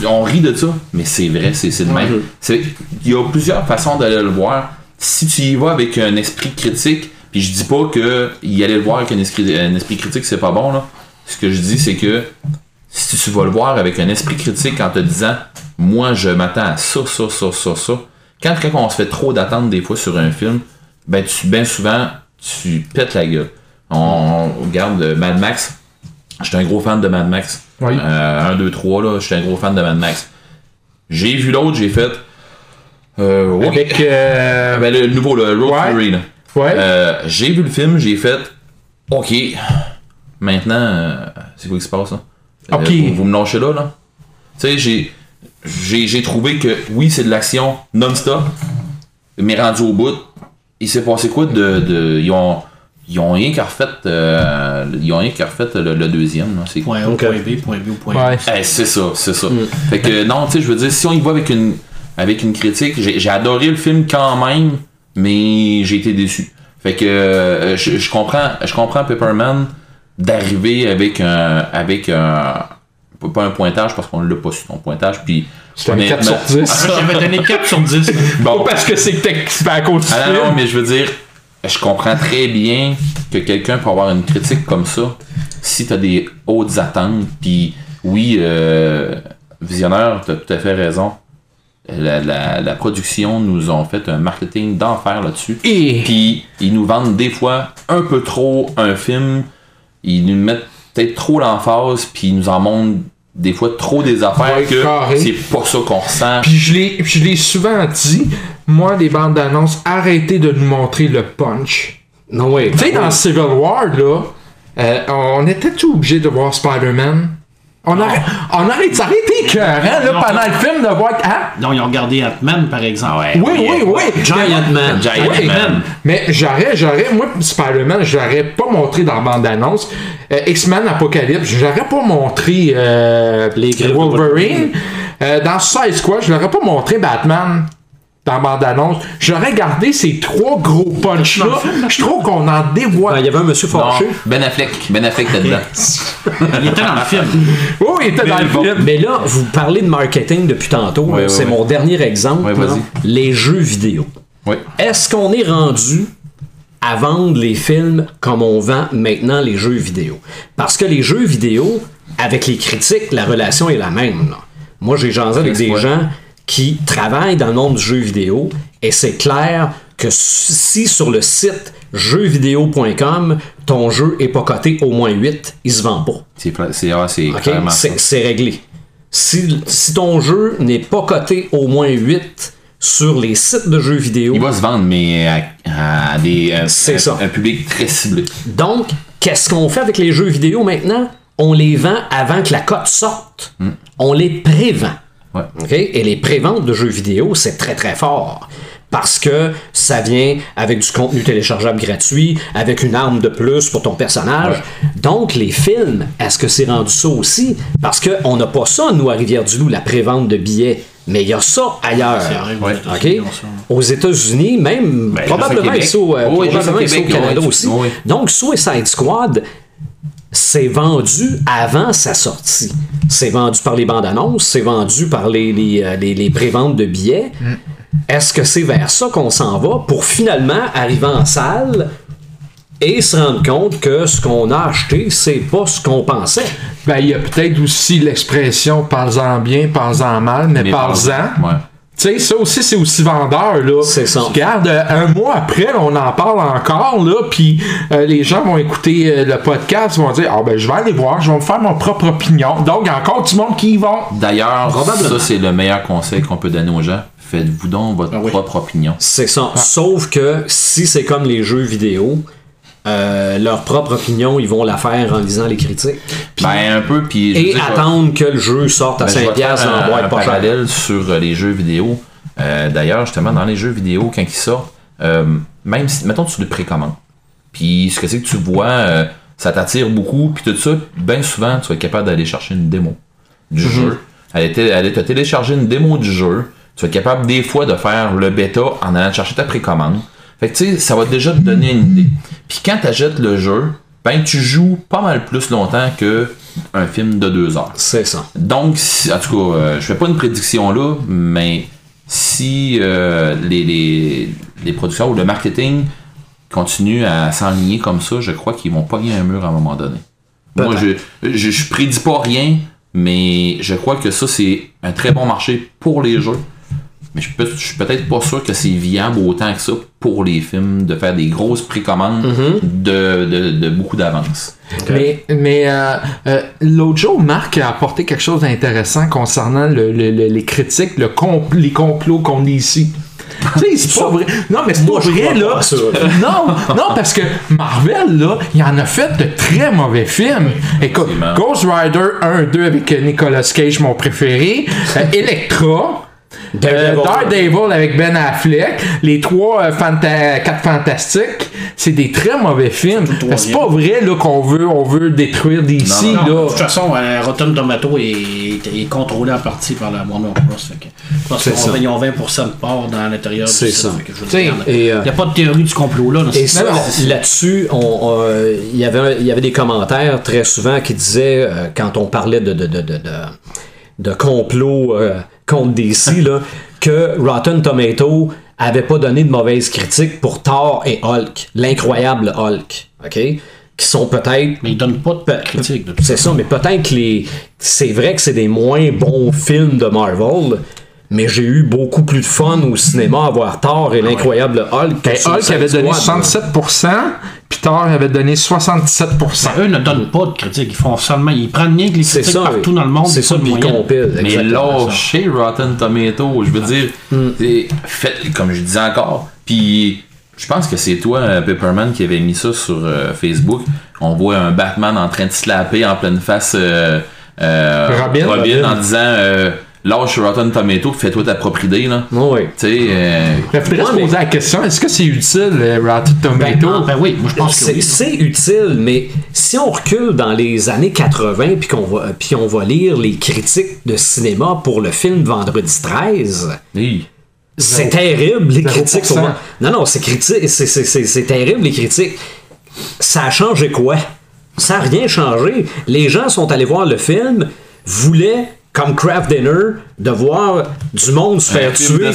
On rit de ça, mais c'est vrai, c'est c'est le même. C'est- Il y a plusieurs façons d'aller le voir. Si tu y vas avec un esprit critique, puis je dis pas que y aller le voir avec un esprit, un esprit critique, c'est pas bon, là. Ce que je dis, c'est que si tu vas le voir avec un esprit critique en te disant Moi, je m'attends à ça, ça, ça, ça, ça. Quand, quand on se fait trop d'attentes des fois sur un film, ben, tu, ben souvent, tu pètes la gueule. On, on regarde Mad Max. J'étais un gros fan de Mad Max.
Oui.
Euh, 1, 2, 3, là, j'étais un gros fan de Mad Max. J'ai vu l'autre, j'ai fait. Euh.
Avec. euh,
Ben, le, nouveau, le Road
Ouais.
Fury, là.
ouais.
Euh, j'ai vu le film, j'ai fait. Ok. Maintenant, euh, c'est quoi qui se passe, là? Euh,
Ok.
vous, vous me lâchez là, là? Tu sais, j'ai. J'ai j'ai trouvé que oui, c'est de l'action non-stop, mais rendu au bout, il s'est passé quoi de. de ils ont. Ils ont rien qu'à refait. euh, ils ont rien qu'à refait le, le deuxième, là. C'est
Point A, point B, point B ou point
Ouais.
A.
eh, c'est ça, c'est ça. Fait que non, tu sais, je veux dire, si on y va avec une, avec une critique, j'ai j'ai adoré le film quand même, mais j'ai été déçu. Fait que euh, je, je comprends, je comprends Pepperman d'arriver avec un, avec un, pas un pointage parce qu'on l'a pas su ton pointage, puis
C'est un 4
honnêtement-
sur 10.
J'avais donné 4 sur 10.
Pas parce que c'est que à cause du
Ah non,
film.
non, mais je veux dire, je comprends très bien que quelqu'un peut avoir une critique comme ça si t'as des hautes attentes. Puis oui, euh, visionnaire, t'as tout à fait raison. La, la, la production nous ont fait un marketing d'enfer là-dessus.
Et.
Puis ils nous vendent des fois un peu trop un film. Ils nous mettent peut-être trop l'emphase, puis ils nous en montrent des fois trop des affaires
Ouais,
que
carré.
c'est pas ça qu'on ressent.
Puis je l'ai, puis je l'ai souvent dit, moi, les bandes d'annonces, arrêtez de nous montrer le punch.
Non, oui.
Tu sais, dans Civil War, là, euh, on était tout obligé de voir Spider-Man. On aurait, on aurait, ça aurait été écœurant, là,
Non.
pendant le film, de voir. Hein?
Non, ils ont regardé Ant-Man, par exemple.
Oui, oui, oui.
Giant Man.
Giant
Oui,
Man.
Mais j'aurais, j'aurais, moi, Spider-Man, j'aurais pas montré dans la bande-annonce. Euh, X-Men Apocalypse, j'aurais pas montré euh,
Les
Wolverine. Euh, dans Suicide Squad, je l'aurais pas montré Batman dans la bande-annonce. J'aurais gardé ces trois gros punch-là. Je trouve qu'on en
Ben,
dévoile.
Il y avait un monsieur
Non,
fâché.
Ben Affleck, Ben Affleck était dedans.
Il était dans le film.
Oh, il était dans le
bon.
film.
Mais là, vous parlez de marketing depuis tantôt. C'est mon dernier exemple. Les jeux vidéo.
Oui.
Est-ce qu'on est rendu à vendre les films comme on vend maintenant les jeux vidéo? Parce que les jeux vidéo, avec les critiques, la relation est la même. là. Moi, j'ai jasé avec des
Ouais.
gens qui travaillent dans le monde du jeu vidéo et c'est clair que si sur le site jeuxvideo.com, ton jeu est pas coté au moins 8, il se vend pas.
C'est ah, c'est.
C'est réglé. Si, si ton jeu n'est pas coté au moins 8 sur les sites de jeux vidéo,
Il va se vendre, mais à, à des, à-
ça.
un public très ciblé.
donc, qu'est-ce qu'on fait avec les jeux vidéo maintenant? On les vend avant que la cote sorte. On les prévend.
Ouais.
Et les préventes de jeux vidéo, c'est très très fort. Parce que ça vient avec du contenu téléchargeable gratuit, avec une arme de plus pour ton personnage. Donc, les films, est-ce que c'est rendu ça aussi? Parce qu'on n'a pas ça, nous, à Rivière-du-Loup, la prévente de billets. Mais il y a ça ailleurs.
Vrai, aux
Ouais.
États-Unis.
Aux même
Ben,
probablement
au
au, euh,
au
probablement ici au
Québec,
Canada aussi.
oui.
Donc, Suicide Squad, c'est vendu avant sa sortie. C'est vendu par les bandes annonces, c'est vendu par les, les, euh, les- les préventes de billets. Est-ce que c'est vers ça qu'on s'en va pour finalement arriver en salle et se rendre compte que ce qu'on a acheté, c'est pas ce qu'on pensait?
Ben, il y a peut-être aussi l'expression parle-en bien, parle-en mal, mais,
Mais
parle-en.
Ouais.
Tu sais, ça aussi, c'est aussi vendeur, là.
C'est ça.
Regarde, euh, un mois après, là, on en parle encore, là, puis euh, les gens vont écouter euh, le podcast, vont dire, ah ben, je vais aller voir, je vais me faire mon propre opinion. Donc, il y a encore du monde qui y vont.
D'ailleurs,
Probablement.
ça, c'est le meilleur conseil qu'on peut donner aux gens. Faites-vous donc votre
Ah oui.
propre opinion.
C'est ça. Sauf que si c'est comme les jeux vidéo, euh, leur propre opinion, ils vont la faire en lisant les critiques.
Ben, un peu, puis... je veux
Et attendre que le jeu sorte à
Ben, je vais
5$
te faire
dans la boîte pas
parallèle sur euh, les jeux vidéo. Euh, D'ailleurs, justement, dans les jeux vidéo, quand ils sortent, euh, même si, mettons, tu le précommandes, puis ce que c'est que tu vois, ça t'attire beaucoup, puis tout ça, bien souvent, tu vas être capable d'aller chercher une démo du jeu. Aller, té- aller te télécharger une démo du jeu. Tu vas être capable des fois de faire le bêta en allant chercher ta précommande. Fait que tu sais, ça va déjà te donner une idée. Puis quand tu achètes le jeu, ben tu joues pas mal plus longtemps que un film de deux heures.
C'est ça.
Donc, si- en tout cas, euh, je fais pas une prédiction là, mais si euh, les, les, les producteurs ou le marketing continuent à s'enligner comme ça, je crois qu'ils vont pogner un mur à un moment donné. Moi, je, je, je prédis pas rien, mais je crois que ça, c'est un très bon marché pour les jeux. Mais je, peux- je suis peut-être pas sûr que c'est viable autant que ça pour les films de faire des grosses précommandes de, de, de beaucoup d'avance.
Mais, mais euh, euh, l'autre jour, Marc a apporté quelque chose d'intéressant concernant le- le- le- les critiques, le compl- les complots qu'on dit ici. tu sais, c'est pas vrai. Non, mais c'est pas vrai, là.
pas.
Non, non, parce que Marvel, là, il en a fait de très mauvais films. Écoute. Ghost Rider 1, 2 avec Nicolas Cage, mon préféré. euh, Electra. Euh,
Daredevil.
Avec Ben Affleck, les trois euh, fanta- quatre fantastiques, c'est des très mauvais films. C'est pas vrai là qu'on veut on veut détruire DC
Non,
Non,
là.
de toute façon, euh, Rotten Tomato est, est contrôlé en partie par la Warner Bros.
C'est
qu'ils ont, ils ont 20% de part dans l'intérieur du
C'est
site.
ça.
Il n'y a pas de théorie du complot là.
Et ça, là-dessus, il y avait, il y avait des commentaires très souvent qui disaient, euh, quand on parlait de, de, de, de, de, de complot euh, contre DC, là, que Rotten Tomato avait pas donné de mauvaises critiques pour Thor et Hulk, l'incroyable Hulk, ok, qui sont peut-être
Mais ils donnent pas de critique. de tout
c'est ça, mais peut-être que les. C'est vrai que c'est des moins bons films de Marvel, mais j'ai eu beaucoup plus de fun au cinéma à voir Thor et l'incroyable Hulk. que
Ben, Hulk avait donné
Squad, là.
67%, puis Thor avait donné 67%.
Ben, eux ne donnent pas de critiques. Ils font seulement. Ils prennent rien que les
C'est
critiques
ça.
partout dans le monde.
C'est ça, puis ils compilent.
Mais là, chez Rotten Tomato, je veux dire, t'sais, faites, comme je disais encore, puis je pense que c'est toi, euh, Pepperman, qui avait mis ça sur euh, Facebook. On voit un Batman en train de slapper en pleine face euh, euh,
Robin?
en disant euh, lâche Rotten Tomato, fais-toi ta propre idée. Là.
Oui.
Tu sais, euh,
Il faudrait
Ouais,
se
mais-
poser la question, est-ce que c'est utile, euh, Rotten Tomato?
Ah, ben oui, moi je pense que
C'est
oui.
c'est utile, mais si on recule dans les années 80 puis qu'on va, puis on va lire les critiques de cinéma pour le film Vendredi 13,
hey,
C'est terrible, les
0%.
critiques. Non, non, c'est criti- c'est- c'est- c'est- c'est terrible, les critiques. Ça a changé quoi? Ça n'a rien changé. Les gens sont allés voir le film, voulaient, comme Craft Dinner, de voir du monde se faire tuer.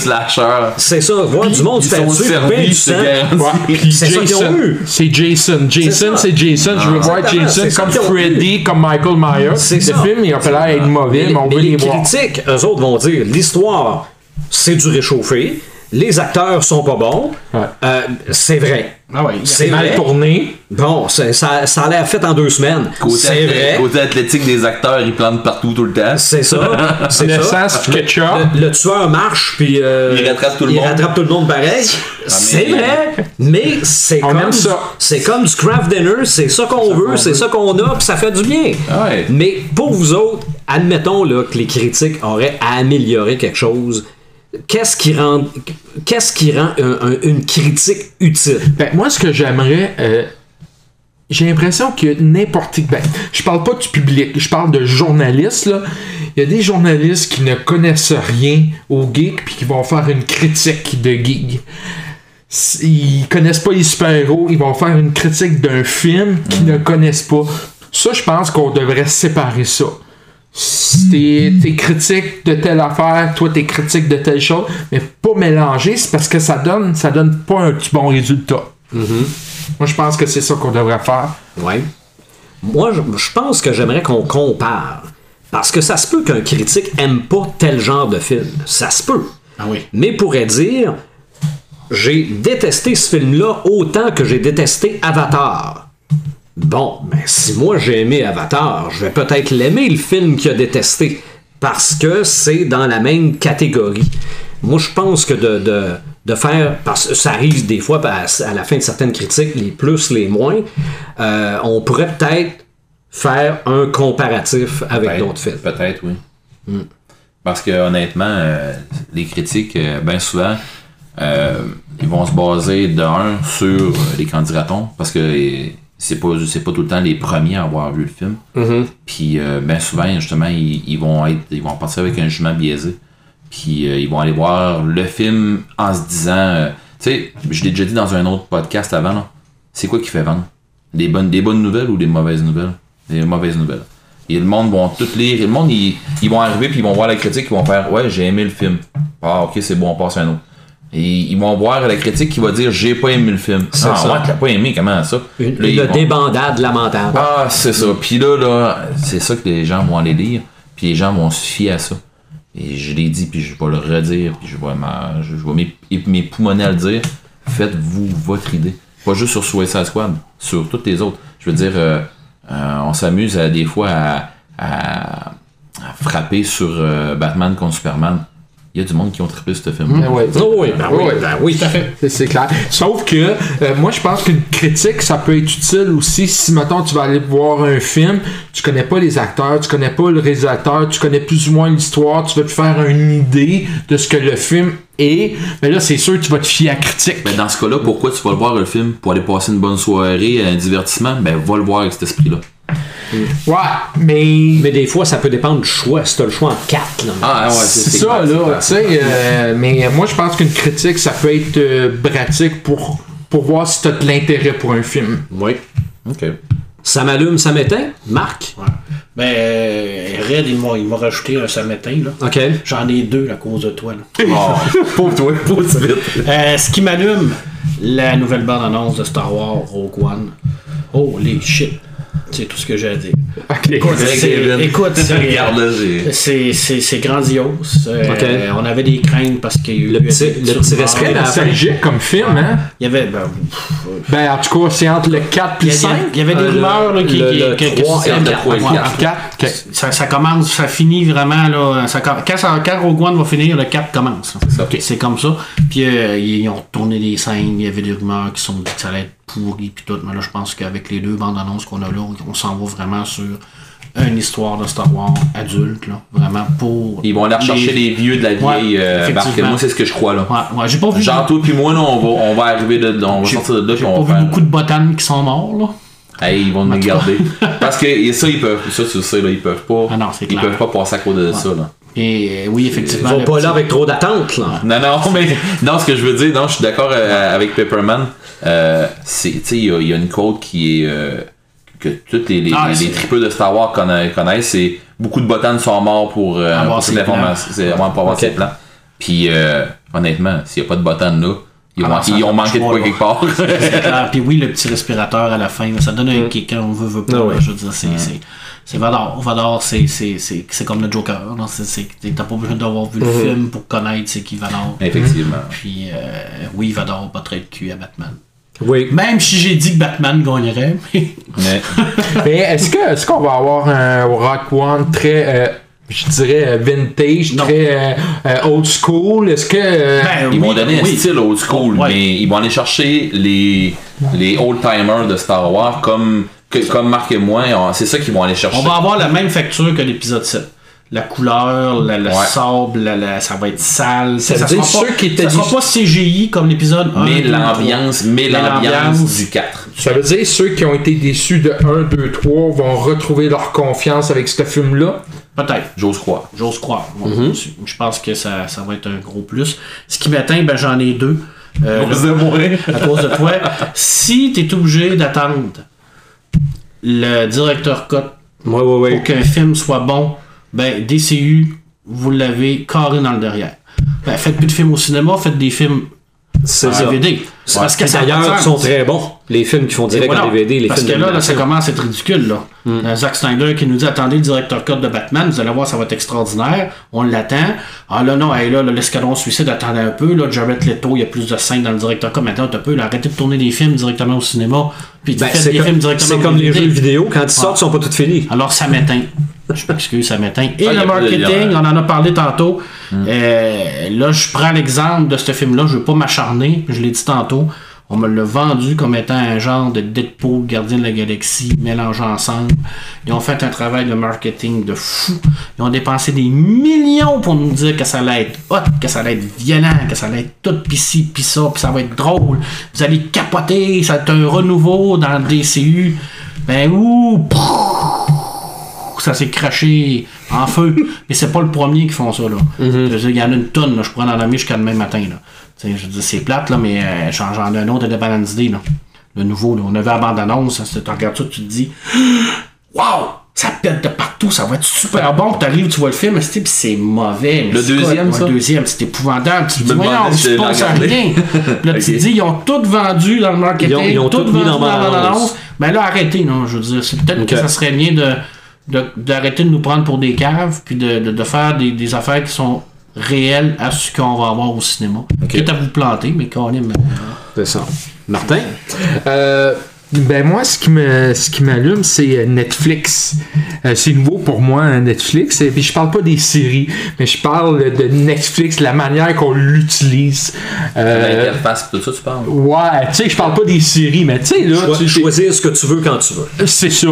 C'est ça, voir du monde se faire tuer, ben C'est ça qu'ils ont
Jason,
eu.
c'est Jason. Jason, c'est Jason. Je veux voir
Exactement,
Jason comme Freddy, comme Michael Myers.
C'est
Le
ça.
film, il a pas l'air être mauvais, mais, on veut
les
les voir.
critiques, eux autres vont dire l'histoire, c'est du réchauffé, les acteurs sont pas bons.
Ouais.
Euh, c'est vrai.
Ah ouais,
c'est
Mal tourné.
Bon, c'est- ça, ça a l'air fait en deux semaines. C'est vrai.
côté athlétique des acteurs, ils plantent partout tout le temps.
C'est ça. C'est
Le
ça. Le, le tueur marche, puis. euh,
Il rattrape tout le
il
monde.
rattrape tout le monde pareil. C'est
mais-
vrai, mais c'est comme. C'est comme du craft dinner, c'est ça qu'on veut, c'est ça qu'on a, puis ça fait du bien.
Ouais.
Mais pour vous autres, admettons là, que les critiques auraient à améliorer quelque chose. Qu'est-ce qui rend, qu'est-ce qui rend un- un- une critique utile?
Ben, moi, ce que j'aimerais. euh, j'ai l'impression que n'importe qui. Ben, je parle pas du public, je parle de journalistes. Là. Il y a des journalistes qui ne connaissent rien au geek puis qui vont faire une critique de geek. Ils connaissent pas les super-héros, ils vont faire une critique d'un film qu'ils ne connaissent pas. Ça, je pense qu'on devrait séparer ça. T'es critique de telle affaire, toi t'es critique de telle chose, mais pas mélanger, c'est parce que ça donne, ça donne pas un petit bon résultat. Moi, je pense que c'est ça qu'on devrait faire.
Ouais. Moi, je, je pense que j'aimerais qu'on compare. Parce que ça se peut qu'un critique aime pas tel genre de film. Ça se peut.
Ah oui.
Mais pourrait dire j'ai détesté ce film-là autant que j'ai détesté Avatar. Bon, ben si moi j'ai aimé Avatar, je vais peut-être l'aimer le film qu'il a détesté. Parce que c'est dans la même catégorie. Moi, je pense que de, de, de faire. Parce que ça arrive des fois à, la fin de certaines critiques, les plus, les moins. euh, on pourrait peut-être faire un comparatif avec d'autres films.
Peut-être, oui. Parce que honnêtement, euh, les critiques, bien souvent, euh, ils vont se baser d'un sur euh, les candidatons, parce que euh, c'est pas c'est pas tout le temps les premiers à avoir vu le film. Puis bien souvent, justement, ils, ils vont être ils vont partir avec un jugement biaisé. Puis euh, ils vont aller voir le film en se disant, euh, tu sais, je l'ai déjà dit dans un autre podcast avant, c'est quoi qui fait vendre? Des bonnes des bonnes nouvelles ou des mauvaises nouvelles? Des mauvaises nouvelles. Et le monde vont toutes lire. Et le monde, ils, ils vont arriver puis ils vont voir la critique, ils vont faire Ouais, j'ai aimé le film. Ah, ok, c'est bon, on passe à un autre. Et ils vont voir la critique qui va dire J'ai pas aimé le film.
C'est
ah,
ça.
ouais, t'as pas aimé, comment ça?
Une,
Là, ils
une
vont-
débandade lamentable.
Ah, c'est ça. Puis là, là, c'est ça que les gens vont aller lire. Puis les gens vont se fier à ça. Et je l'ai dit, puis je vais le redire, puis je vais, ma- je vais m'ép- m'époumoner à le dire. Faites-vous votre idée. Pas juste sur Suicide Squad, sur toutes les autres. Je veux dire, euh, euh, on s'amuse à, des fois à, à- à frapper sur euh, Batman contre Superman. Il y a du monde qui ont trippé ce film.
Ah ouais.
Oh oui, ben oui, ben oui.
C'est- C'est clair. Sauf que euh, moi, je pense qu'une critique, ça peut être utile aussi si, mettons, tu vas aller voir un film, tu connais pas les acteurs, tu connais pas le réalisateur, tu connais plus ou moins l'histoire, tu veux te faire une idée de ce que le film est. Mais là, c'est sûr que tu vas te fier à la critique.
Ben, dans ce cas-là, pourquoi tu vas le voir le film pour aller passer une bonne soirée, un divertissement? Ben, va le voir avec cet esprit-là.
Ouais, mais.
Mais des fois, ça peut dépendre du choix. Si t'as le choix en quatre, là.
Ah, ouais,
C'est ça, là, tu sais. euh, mais moi, je pense qu'une critique, ça peut être euh, pratique pour, pour voir si t'as de l'intérêt pour un film.
Oui.
Ok.
Ça m'allume, ça m'éteint. Marc?
Ouais. Ben, euh, Red, il m'a il m'a rajouté un samétain, là.
OK.
J'en ai deux à cause de toi, là.
Oh, pauvre toi, pauvre vite.
Euh, ce qui m'allume, la nouvelle bande-annonce de Star Wars Rogue One. Holy shit. C'est tout ce que j'ai à dire. Écoute, c'est- écoute, grandiose. Euh. On avait des craintes parce qu'il y a eu
Le petit- le petit respect
nostalgique comme film, hein?
Il y avait, ben,
Ben, en tout cas, c'est entre le 4 et le
y, a-
5.
il y avait des
Euh,
rumeurs là, qui,
le-
qui-
et le
ouais,
quatre,
ouais,
ouais.
ouais.
4,
Ça, ça commence, ça finit vraiment là. Ça, quand, ça- quand Rogue One va finir, le 4 commence. C'est comme ça. Puis euh, ils ont tourné des scènes, il y avait des rumeurs qui sont dit que ça allait être pourri puis tout. Mais là, je pense qu'avec les deux bandes annonces qu'on a là, on s'en va vraiment sur une histoire de Star Wars adulte, là. Vraiment pour.
Ils vont aller rechercher les, vieux de la
Ouais,
vieille euh, barque.
effectivement.
Moi, c'est ce que je crois, là.
Ouais, ouais, j'ai pas vu.
Genre, toi puis moi, là, on va, on va arriver de là, on va
j'ai-
sortir de là, puis
j'ai
on
pas
va
vu beaucoup de botanes qui sont morts, là.
Hey, ils vont nous garder. Parce que et ça, ils peuvent, ça, tu le sais, là, ils peuvent pas,
Ah non, c'est
ils
clair.
peuvent pas passer à côté de ça, là.
Et euh, oui,
Ils
effectivement.
vont
le
pas
petit-
là avec trop d'attente, là.
Non, non, mais non, ce que je veux dire, non, je suis d'accord euh, avec Pepperman. Euh, c'est, tu sais, il y, a- il y a une quote qui est euh, que tous les, les,
Ah,
les, tripeux de Star Wars conna- connaissent, c'est beaucoup de botanes sont morts pour, euh,
Avoir
pour vraiment pour avoir
Ok.
ses plans. Puis euh, honnêtement, s'il n'y a pas de botanes là, ils,
Ah
vont- ils ont manqué de quoi quelque part.
Puis oui, le petit respirateur à la fin, ça donne un kick quand on veut, veut pas.
Ah ouais.
Je veux dire, c'est. c'est- C'est Vador. Vador, c'est, c'est, c'est, c'est comme le Joker. C'est, c'est, t'as pas besoin d'avoir vu le film pour connaître c'est qui Vador.
Effectivement.
Puis euh, oui, Vador pas très de cul à Batman.
Oui.
Même si j'ai dit que Batman gagnerait, mais
Mais,
Mais est-ce que est-ce qu'on va avoir un Rock One très, euh, je dirais, euh, vintage,
Non.
très euh, old school? Est-ce que. euh,
Ben,
ils
oui,
vont donner
oui.
un style old school,
Ouais.
mais ils vont aller chercher les, les old-timers de Star Wars comme, que- comme Marc et moi. C'est ça qu'ils vont aller chercher.
on va avoir la même facture que l'épisode 7. la couleur, la- le
Ouais.
sable, la- la- ça va être sale.
Ça
Ça,
veut dire
sera pas,
ceux qui étaient
ça sera pas CGI comme l'épisode 1.
Mais l'ambiance, mais l'ambiance du 4.
Ça veut dire ceux qui ont été déçus de 1, 2, 3 vont retrouver leur confiance avec ce film-là?
Peut-être.
J'ose croire.
J'ose croire. Bon,
Mhm.
Je pense que ça, ça va être un gros plus. Ce qui m'atteint, ben, j'en ai deux. Euh,
de mourir.
à cause de toi. Si tu es obligé d'attendre le directeur cut
Ouais, ouais, ouais.
pour qu'un film soit bon, ben DCU, vous l'avez carré dans le derrière. Ben, faites plus de films au cinéma, faites des films
C'est.
DVD. Parce que
D'ailleurs, sont très bons. Les films qui font direct
Voilà.
en DVD, les
Parce
films
que là, là, ça commence à être ridicule. Là. Euh, Zack Snyder qui nous dit attendez le directeur code de Batman, vous allez voir, ça va être extraordinaire. On l'attend. Ah là, non, hey, là, l'escadron suicide, attendez un peu. Là, Jared Leto, il y a plus de scènes dans le directeur code. Maintenant, un peu, là, arrêtez de tourner des films directement au cinéma. Puis
Ben,
des
comme,
films directement
c'est comme les jeux vidéo, quand ils sortent, ils sont pas tous finis.
Alors, ça m'éteint. Je m'excuse, ça m'éteint. Et
Ah,
le marketing, on en a parlé tantôt. Euh, là, je prends l'exemple de ce film-là. Je veux pas m'acharner. Je l'ai dit tantôt. On me l'a vendu comme étant un genre de Deadpool, Gardien de la Galaxie, mélangé ensemble. Ils ont fait un travail de marketing de fou. Ils ont dépensé des millions pour nous dire que ça allait être hot, que ça allait être violent, que ça allait être tout pis ci, pis ça, pis ça va être drôle. Vous allez capoter, ça va être un renouveau dans le DCU. Ben ouh, ça s'est craché en feu. Mais c'est pas le premier qui font ça, là. Dire, Il y en a une tonne, là. Je pourrais en nommer jusqu'à demain matin, là. Tu je veux dire, c'est plate, là, mais euh, j'en ai un autre de Balance Day, là. Le nouveau, là. On avait la bande-annonce, hein, tu regardes ça, tu te dis, waouh! Ça pète de partout, ça va être super bon. Puis t'arrives, tu vois le film, c'est puis c'est mauvais. mais
Le deuxième,
quoi?
ça?
Le deuxième, c'est épouvantable. Tu te dis, voyons,
si
je pense à rien. Là, tu te dis, ils ont tout vendu dans le marketing,
Ils ont- ils ont
tout,
tout
vendu
dans
dans
la
la
bande-annonce.
bande-annonce. Ben là, arrêtez, non. Je veux dire, c'est peut-être que ça serait bien de- d'arrêter de, nous prendre pour des caves, puis de, de, de faire des, des affaires qui sont réelles à ce qu'on va avoir au cinéma. Quitte à vous planter, mais quand est
C'est ça. Martin?
Euh, ben moi, ce qui me, ce qui m'allume, c'est euh, Netflix. Euh, c'est nouveau pour moi, hein, Netflix. Et puis je parle pas des séries, mais je parle de Netflix, la manière qu'on l'utilise. Euh,
L'interface, tout ça, tu parles?
ouais, tu sais, je parle pas des séries, mais tu sais là,
Choi-
tu-
choisir ce que tu veux quand tu veux.
c'est ça.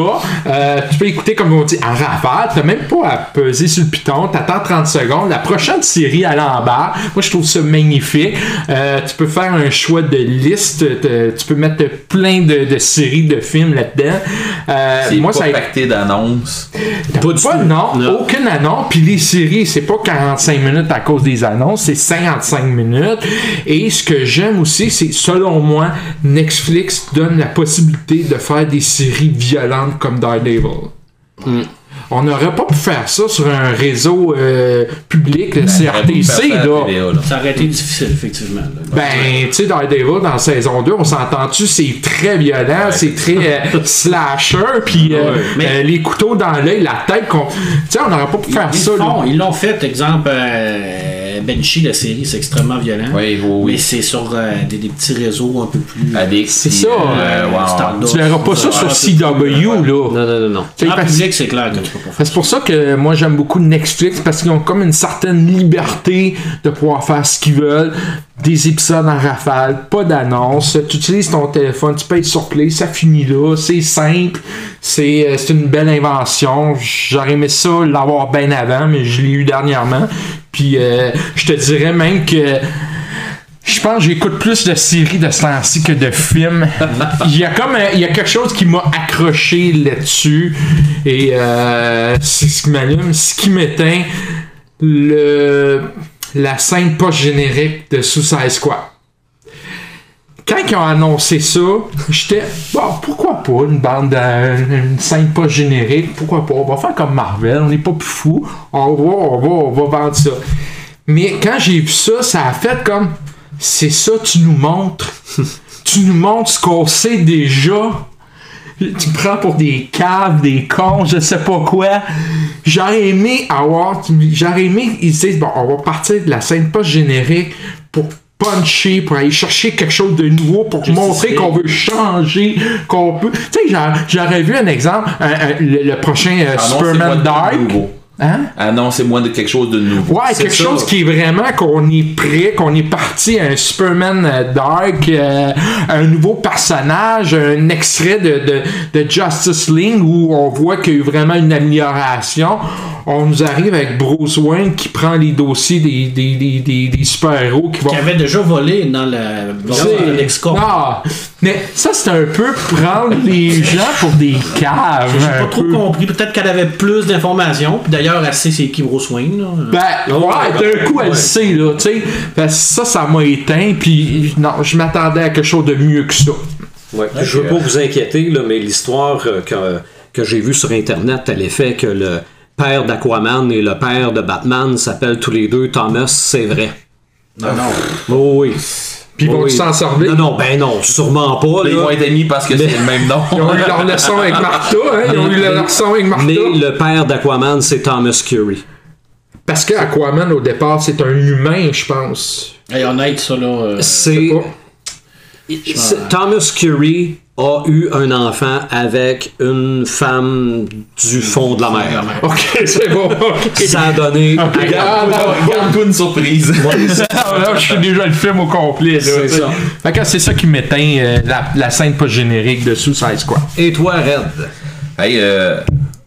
Euh, tu peux écouter, comme on dit, en rafale. T'as même pas à peser sur le piton. T'attends 30 secondes. La prochaine série, elle est en bas. Moi, je trouve ça magnifique. Euh, tu peux faire un choix de liste. Te- Tu peux mettre plein de, de séries, de films là-dedans. Euh,
C'est
moi,
pas
ça
pacté d'annonces.
Pas du
pas, non,
Non.
aucune annonce. Puis les séries, c'est pas 45 minutes à cause des annonces, c'est 55 minutes. Et ce que j'aime aussi, c'est selon moi, Netflix donne la possibilité de faire des séries violentes comme Daredevil. On n'aurait pas pu faire ça sur un réseau euh, public, le CRTC, là.
Ça aurait été difficile, effectivement. là.
Ben, tu sais, Daredevil, dans saison 2, on s'entend-tu, c'est très violent, c'est très euh, slasher, puis euh,
Mais-
euh, les couteaux dans l'œil, la tête, qu'on... Tu sais, on n'aurait pas pu faire
Ils,
ça.
Ils l'ont fait, exemple, euh, Benchy, la série, c'est extrêmement violent.
Oui, oui, oui.
Mais c'est sur euh, des, des petits réseaux un peu plus.
Addict.
C'est ça,
euh,
euh,
wow.
standard.
Tu verras pas ça sur CW, là.
Non, non, non, non.
En
parce-
public, c'est clair que tu peux pas faire
C'est pour ça que moi j'aime beaucoup Netflix parce qu'ils ont comme une certaine liberté de pouvoir faire ce qu'ils veulent. Des épisodes en rafale, pas d'annonce. Tu utilises ton téléphone, tu peux être sur Play, ça finit là. C'est simple, c'est euh, une belle invention. J'aurais aimé ça l'avoir bien avant, mais je l'ai eu dernièrement. Puis euh, je te dirais même que. Je pense que j'écoute plus de séries de ce temps-ci que de films. Il y a comme un- il y a quelque chose qui m'a accroché là-dessus et euh, c'est ce qui m'allume, ce qui m'éteint le la scène post générique de Suicide Squad. Quand ils ont annoncé ça, j'étais bon, pourquoi pas une bande de- une scène post générique, pourquoi pas, on va faire comme Marvel, on n'est pas plus fou, on va on va on va vendre ça. Mais quand j'ai vu ça, ça a fait comme c'est ça, tu nous montres. tu nous montres ce qu'on sait déjà. Tu prends pour des caves, des cons, je sais pas quoi. J'aurais aimé avoir. J'aurais aimé. Ils disent, bon, on va partir de la scène post générique pour puncher, pour aller chercher quelque chose de nouveau, pour montrer qu'on veut changer, qu'on peut. Tu sais, j'a- j'aurais vu un exemple, un- un- le, le prochain euh, Superman Hein?
Annoncez-moi de quelque chose de nouveau.
Ouais, quelque
ça.
chose qui est vraiment qu'on est prêt, qu'on est parti à un Superman euh, Dark, euh, un nouveau personnage, un extrait de, de, de Justice League où on voit qu'il y a eu vraiment une amélioration. On nous arrive avec Bruce Wayne qui prend les dossiers des, des, des, des, des super-héros qui vont.
Qui avait déjà volé dans le dans
C'est-
le.
Ah, mais ça c'est un peu prendre les gens pour des caves.
J'ai pas trop
peu.
compris. Peut-être qu'elle avait plus d'informations. Puis d'ailleurs, elle sait c'est qui Bruce Wayne. là.
Ben, ouais,
ouais,
d'un coup, elle
ouais.
sait, là, tu sais. Fait que ça, ça m'a éteint, puis non, je m'attendais à quelque chose de mieux que ça.
Ouais, Je veux pas vous inquiéter, là, mais l'histoire euh, que, que j'ai vue sur Internet à l'effet que le père d'Aquaman et le père de Batman s'appellent tous les deux Thomas, c'est vrai.
Non, non.
Oh oui.
Puis ils
Oh
vont
oui.
s'en servir.
Non, non, ben non, sûrement pas.
Là, ils vont être amis parce que
Mais-
c'est le même nom.
Ils ont eu leur leçon avec Martha, hein? Ils ont eu leur leçon avec Martha.
Mais le père d'Aquaman, c'est Thomas Curie.
Parce que Aquaman, au départ, c'est un humain, je pense.
Hey, honnête, ça, là. euh,
C'est. Thomas Curie a eu un enfant avec une femme du fond de la mer.
Ok, c'est bon.
Ça a donné.
Regarde,
Garde-toi une surprise.
Ah, là, je suis déjà le film au complet.
C'est ça.
C'est ça qui m'éteint euh, la, la scène post-générique de Suicide Squad.
Et toi, Red?
Hey, euh,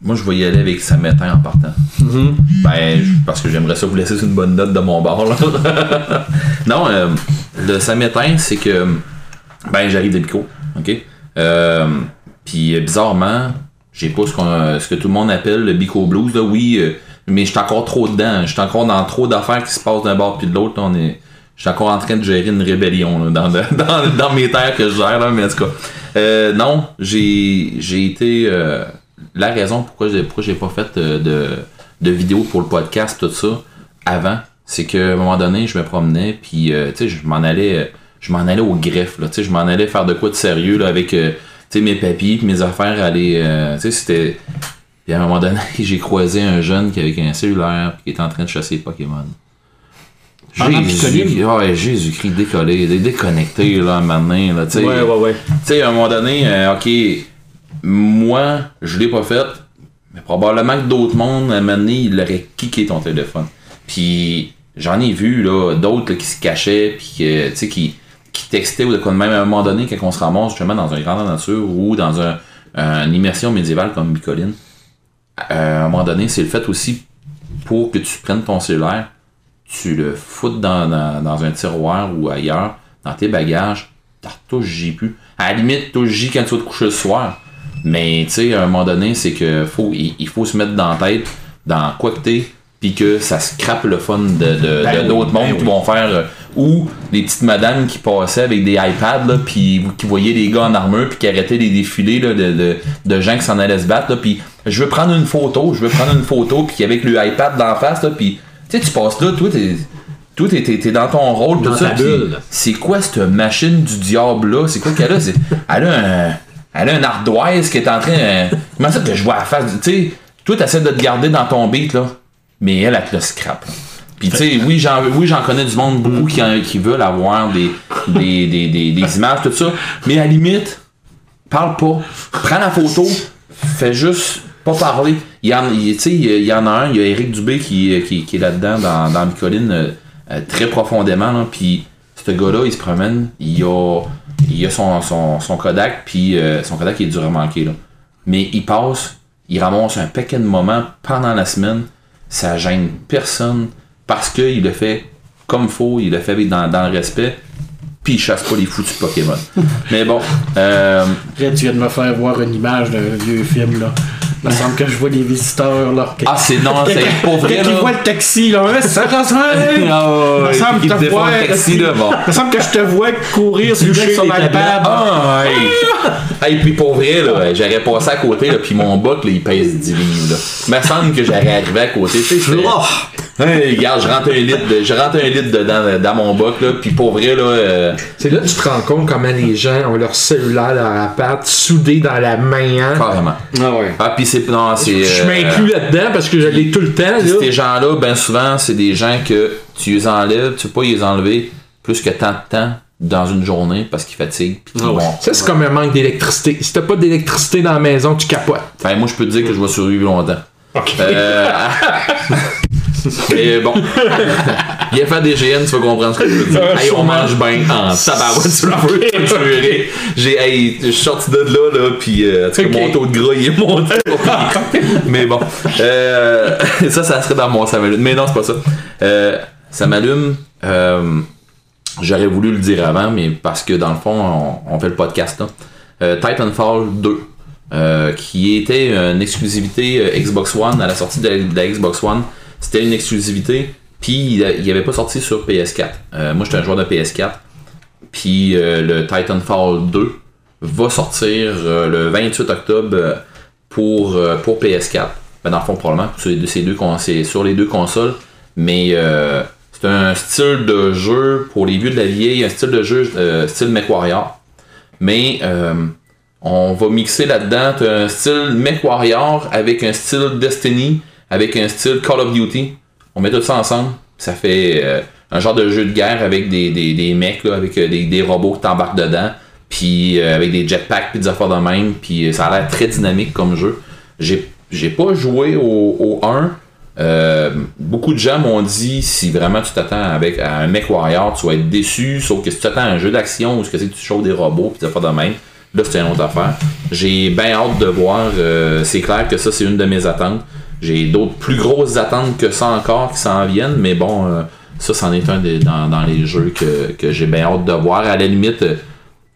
moi, je vais y aller avec Sametin en partant. Ben, je- parce que j'aimerais ça vous laisser une bonne note de mon bord. là. non, euh, le Sametin, c'est que. Ben, j'arrive de Bico. OK? Euh, Puis, euh, bizarrement, j'ai pas ce, que tout le monde appelle le Bico Blues. Là. Oui, euh, mais je suis encore trop dedans. Je suis encore dans trop d'affaires qui se passent d'un bord puis de l'autre. Je suis encore en train de gérer une rébellion dans, mes terres que je gère, là, mais en tout cas. Non, j'ai été. la raison pourquoi j'ai pourquoi pas fait de, de vidéo pour le podcast, tout ça, avant, c'est qu'à un moment donné, je me promenais, puis tu je m'en allais. Je m'en allais au greffe, là, tu sais, je m'en allais faire de quoi de sérieux, là, avec, euh, tu sais, mes papiers, puis mes affaires, aller, euh, tu sais, c'était... Puis à un moment donné, j'ai croisé un jeune qui avait un cellulaire, puis qui était en train de chasser Pokémon.
Pendant
Jésus,
Picoline?
ouais, Jésus-Christ décollé, dé- déconnecté, là, maintenant, là, tu sais.
Ouais, ouais, ouais.
Tu sais, à un moment donné, euh, ok, moi, je l'ai pas fait, mais probablement que d'autres mondes, à un moment donné, ils l'auraient kické ton téléphone. Puis, j'en ai vu, là, d'autres qui se cachaient, puis que, tu sais, qui, qui textaient ou de quoi de même à un moment donné, quand on se ramasse justement dans un grand nature ou dans un, une immersion médiévale comme Bicoline. Euh, à un moment donné, c'est le fait aussi pour que tu prennes ton cellulaire, tu le foutes dans, dans, dans un tiroir ou ailleurs, dans tes bagages, t'as touche J plus. À la limite, touche J quand tu vas te coucher le soir. Mais tu sais, à un moment donné, c'est que faut, il, il faut se mettre dans la tête, dans quoi que t'es, puis que ça scrape le fun de, de-
Ben
de
oui,
d'autres
ben
mondes qui vont faire. Ou les petites madames qui passaient avec des iPads, là, puis qui voyaient les gars en armure, puis qui arrêtaient les défilés là, de, de, de gens qui s'en allaient se battre, là, puis je veux prendre une photo, je veux prendre une photo, puis avec le iPad d'en face, là, puis tu sais, tu passes là, toi, t'es. Toi, t'es, dans ton rôle,
Dans
tout ça. C'est quoi cette machine du diable là? C'est quoi qu'elle a? C'est- Elle a un. Elle a un ardoise qui est en train. euh, comment ça que je vois la face? du- Tu sais, toi, t'essaies de te garder dans ton beat, là. Mais elle, elle te le scrap. là. Puis, tu sais, oui, j'en, oui, j'en connais du monde beaucoup qui, en- qui veulent avoir des, des, des, des, des images, tout ça. Mais à la limite, parle pas. Prends la photo, fais juste pas parler. Il y en, il- il y en a un, il y a Eric Dubé qui, qui, qui est là-dedans dans, dans Bicoline euh, euh, très profondément. Là, puis ce gars-là, il se promène, il a, il a son, son, son Kodak, puis euh, son Kodak est dur à manquer. Là. Mais il passe, il ramasse un paquet de moments pendant la semaine, ça gêne personne parce qu'il le fait comme faut, il le fait avec- dans, dans le respect, puis il chasse pas les foutus Pokémon. Mais bon, euh,
Après, tu viens de me faire voir une image d'un vieux film, là. Il me semble que je vois les visiteurs, là.
ah c'est non, c'est pas vrai.
Quand ils voient le taxi, là, ouais, ça ressemble.
Ah,
me semble
il
te
te taxi bon.
Il me semble que je te vois courir sur le l'iPad.
tablettes.
Ah, hey. puis pour vrai, là, j'aurais passé à côté, là, puis mon bot, là, il pèse 10 livres, là. Il me semble que j'aurais arrivé à côté, tu sais, je
Oh!
hey, regarde, je rentre un litre, de- je rentre un litre dedans, dans mon bot, là, puis pour vrai, là, euh,
C'est là que tu te rends compte comment les gens ont leur cellulaire dans la patte, soudé dans la main. hein?
carrément.
Ah ouais.
Ah, puis c'est, non, c'est...
Je
euh,
m'inclus là-dedans parce que je l'ai tout le temps. Là.
ces gens-là, ben souvent, c'est des gens que tu les enlèves, tu peux pas les enlever plus que tant de temps dans une journée parce qu'ils fatiguent. Puis qu'ils
Ah
vont-
Ça, c'est comme un manque d'électricité. Si t'as pas d'électricité dans la maison, tu capotes.
Enfin, moi, je peux te dire que je vais survivre longtemps. Euh, Mais bon. Il a fait des GN, tu vas comprendre ce que je veux dire.
Ah,
Hey, on mange bien en tabarouette sur le feu. J'ai, hey, je suis sorti de là, là, puis euh, en tout cas,
Ok.
mon taux de gras, il est monté. Mais bon. Euh, ça, ça serait dans mon ça m'allume. Mais non, c'est pas ça. Euh, ça m'allume. J'aurais voulu le dire avant, mais parce que dans le fond, on, on fait le podcast là. Titanfall 2. euh, qui était une exclusivité euh, Xbox One à la sortie de la, de la Xbox One. C'était une exclusivité, puis il n'y avait pas sorti sur PS4. Euh, moi, j'étais un joueur de PS4, puis euh, le Titanfall 2 va sortir euh, le 28 octobre euh, pour, euh, pour PS4. Ben, dans le fond, probablement, sur les deux, sur les deux consoles, mais euh, c'est un style de jeu pour les vieux de la vieille, un style de jeu euh, style MechWarrior. Mais euh, on va mixer là-dedans un style MechWarrior avec un style Destiny, avec un style Call of Duty. On met tout ça ensemble. Ça fait euh, un genre de jeu de guerre avec des, des, des mecs, là, avec euh, des, des robots qui t'embarquent dedans. Puis euh, avec des jetpacks, puis des affaires de même. Puis ça a l'air très dynamique comme jeu. J'ai pas joué au, au 1. Euh, beaucoup de gens m'ont dit si vraiment tu t'attends avec un mec warrior, tu vas être déçu. Sauf que si tu t'attends à un jeu d'action où ce que c'est que tu chauffes des robots puis des affaires de même, là c'est une autre affaire. J'ai bien hâte de voir. c'est clair que ça c'est une de mes attentes. J'ai d'autres plus grosses attentes que ça encore qui s'en viennent, mais bon, euh, ça c'en est un des, dans, dans les jeux que, que j'ai bien hâte de voir. À la limite, euh,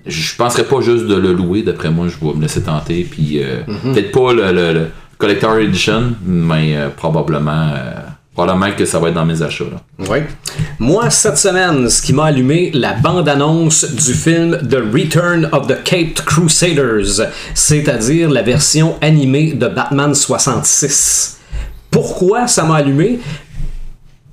je penserais pas juste de le louer, d'après moi, je vais me laisser tenter. Puis euh, peut-être pas le, le- le Collector Edition, mais euh, probablement, euh, probablement que ça va être dans mes achats. là.
Oui. Moi, cette semaine, ce qui m'a allumé, la bande-annonce du film The Return of the Caped Crusaders, c'est-à-dire la version animée de Batman 66. Pourquoi ça m'a allumé?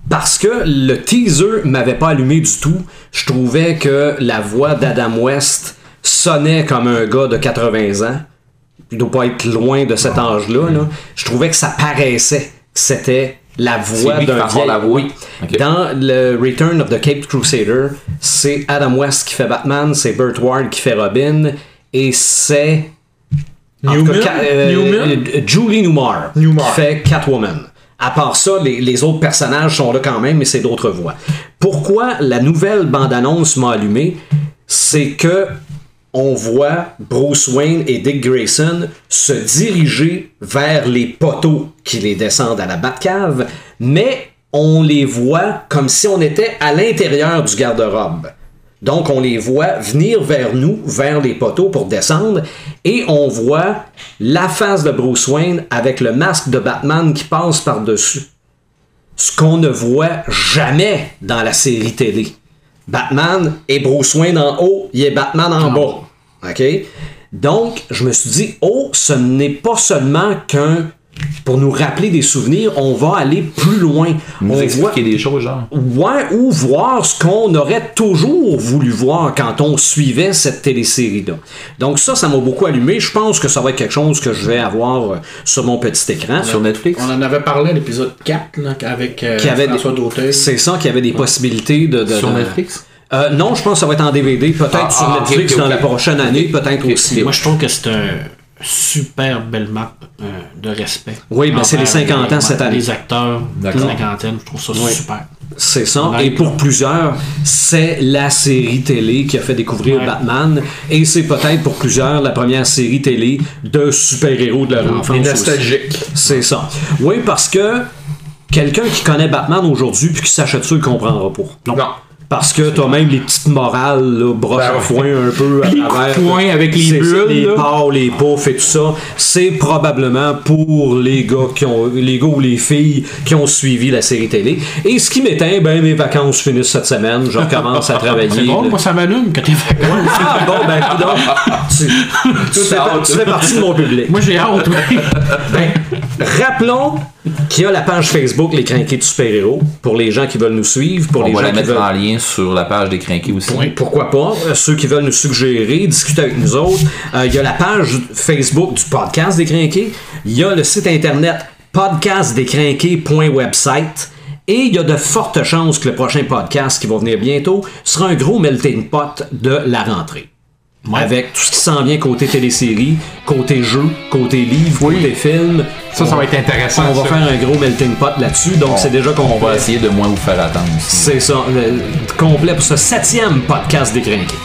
Parce que le teaser m'avait pas allumé du tout. Je trouvais que la voix d'Adam West sonnait comme un gars de 80 ans. Il doit pas être loin de cet âge-là. là. Je trouvais que ça paraissait que c'était la voix d'un vieil...
la voix?
Oui. Dans le Return of the Caped Crusader, c'est Adam West qui fait Batman, c'est Burt Ward qui fait Robin, et c'est
Newman?
cas, euh,
Newman?
euh, Julie Newmar,
Newmar.
qui fait Catwoman. À part ça, les, les autres personnages sont là quand même, mais c'est d'autres voix. Pourquoi la nouvelle bande-annonce m'a allumé, c'est que on voit Bruce Wayne et Dick Grayson se diriger vers les poteaux qui les descendent à la Batcave, mais on les voit comme si on était à l'intérieur du garde-robe. Donc on les voit venir vers nous, vers les poteaux pour descendre, et on voit la face de Bruce Wayne avec le masque de Batman qui passe par-dessus. Ce qu'on ne voit jamais dans la série télé. Batman est Bruce Wayne en haut, il est Batman en bas. OK? Donc, je me suis dit, oh, ce n'est pas seulement qu'un. Pour nous rappeler des souvenirs, on va aller plus loin.
Nous
on voit,
expliquer des choses, genre.
Ouais, ou voir ce qu'on aurait toujours voulu voir quand on suivait cette télésérie-là. Donc ça, ça m'a beaucoup allumé. Je pense que ça va être quelque chose que je vais avoir euh, sur mon petit écran.
Sur Netflix?
On en avait parlé à l'épisode 4 là, avec euh,
Qui avait des-
François D'auteuil.
C'est ça qui avait des possibilités de... de-
Sur
de-
Netflix?
Euh, non, je pense que ça va être en DVD, peut-être
Ah,
sur
ah,
Netflix dans la prochaine année, peut-être aussi.
Moi, je trouve que c'est un super belle map euh, de respect.
Oui, ben, c'est les
Envers
50 ans cette année.
Les acteurs de
D'accord.
cinquantaine, je trouve ça
Oui.
super.
C'est ça.
Ouais.
Et pour plusieurs, c'est la série télé qui a fait découvrir
Ouais.
Batman. Et c'est peut-être pour plusieurs la première série télé de super-héros de leur enfance.
Les
aussi.
nostalgiques.
C'est ça. Oui, parce que quelqu'un qui connaît Batman aujourd'hui puis qui s'achète ça, il comprendra pas.
Non.
Parce que t'as même les petites morales, là, broche
Ben
à
ouais.
foin un peu à
Les coups de
travers.
poing avec les bulles,
Les parts, les poufs et tout ça. C'est probablement pour les gars qui ont, les gars ou les filles qui ont suivi la série télé. Et ce qui m'éteint, ben, mes vacances finissent cette semaine. Je recommence à travailler.
C'est bon, moi, ça m'allume que t'es vacances.
Ah bon, ben, tu, tu, fais, par- tu fais partie de mon public.
moi, j'ai hâte, oui.
Ben, rappelons qu'il y a la page Facebook Les Crinqués de super-héros pour les gens qui veulent nous suivre, pour
On
les
va
gens
la mettre
veulent.
en lien sur la page des crinqués aussi.
Oui, pourquoi pas. Euh, Ceux qui veulent nous suggérer, discuter avec nous autres. Euh, Il y a la page Facebook du podcast des Crinqués. Il y a le site internet podcastdescrinqués.website. Et il y a de fortes chances que le prochain podcast qui va venir bientôt sera un gros melting pot de la rentrée. Avec tout ce qui s'en vient côté télésérie, côté jeu, côté livre,
Oui.
côté film.
Ça, ça va être intéressant.
On va
ça.
faire un gros melting pot là-dessus, donc c'est déjà
On va essayer de moins vous faire attendre.
C'est ça, le- complet pour ce septième podcast décrinqué.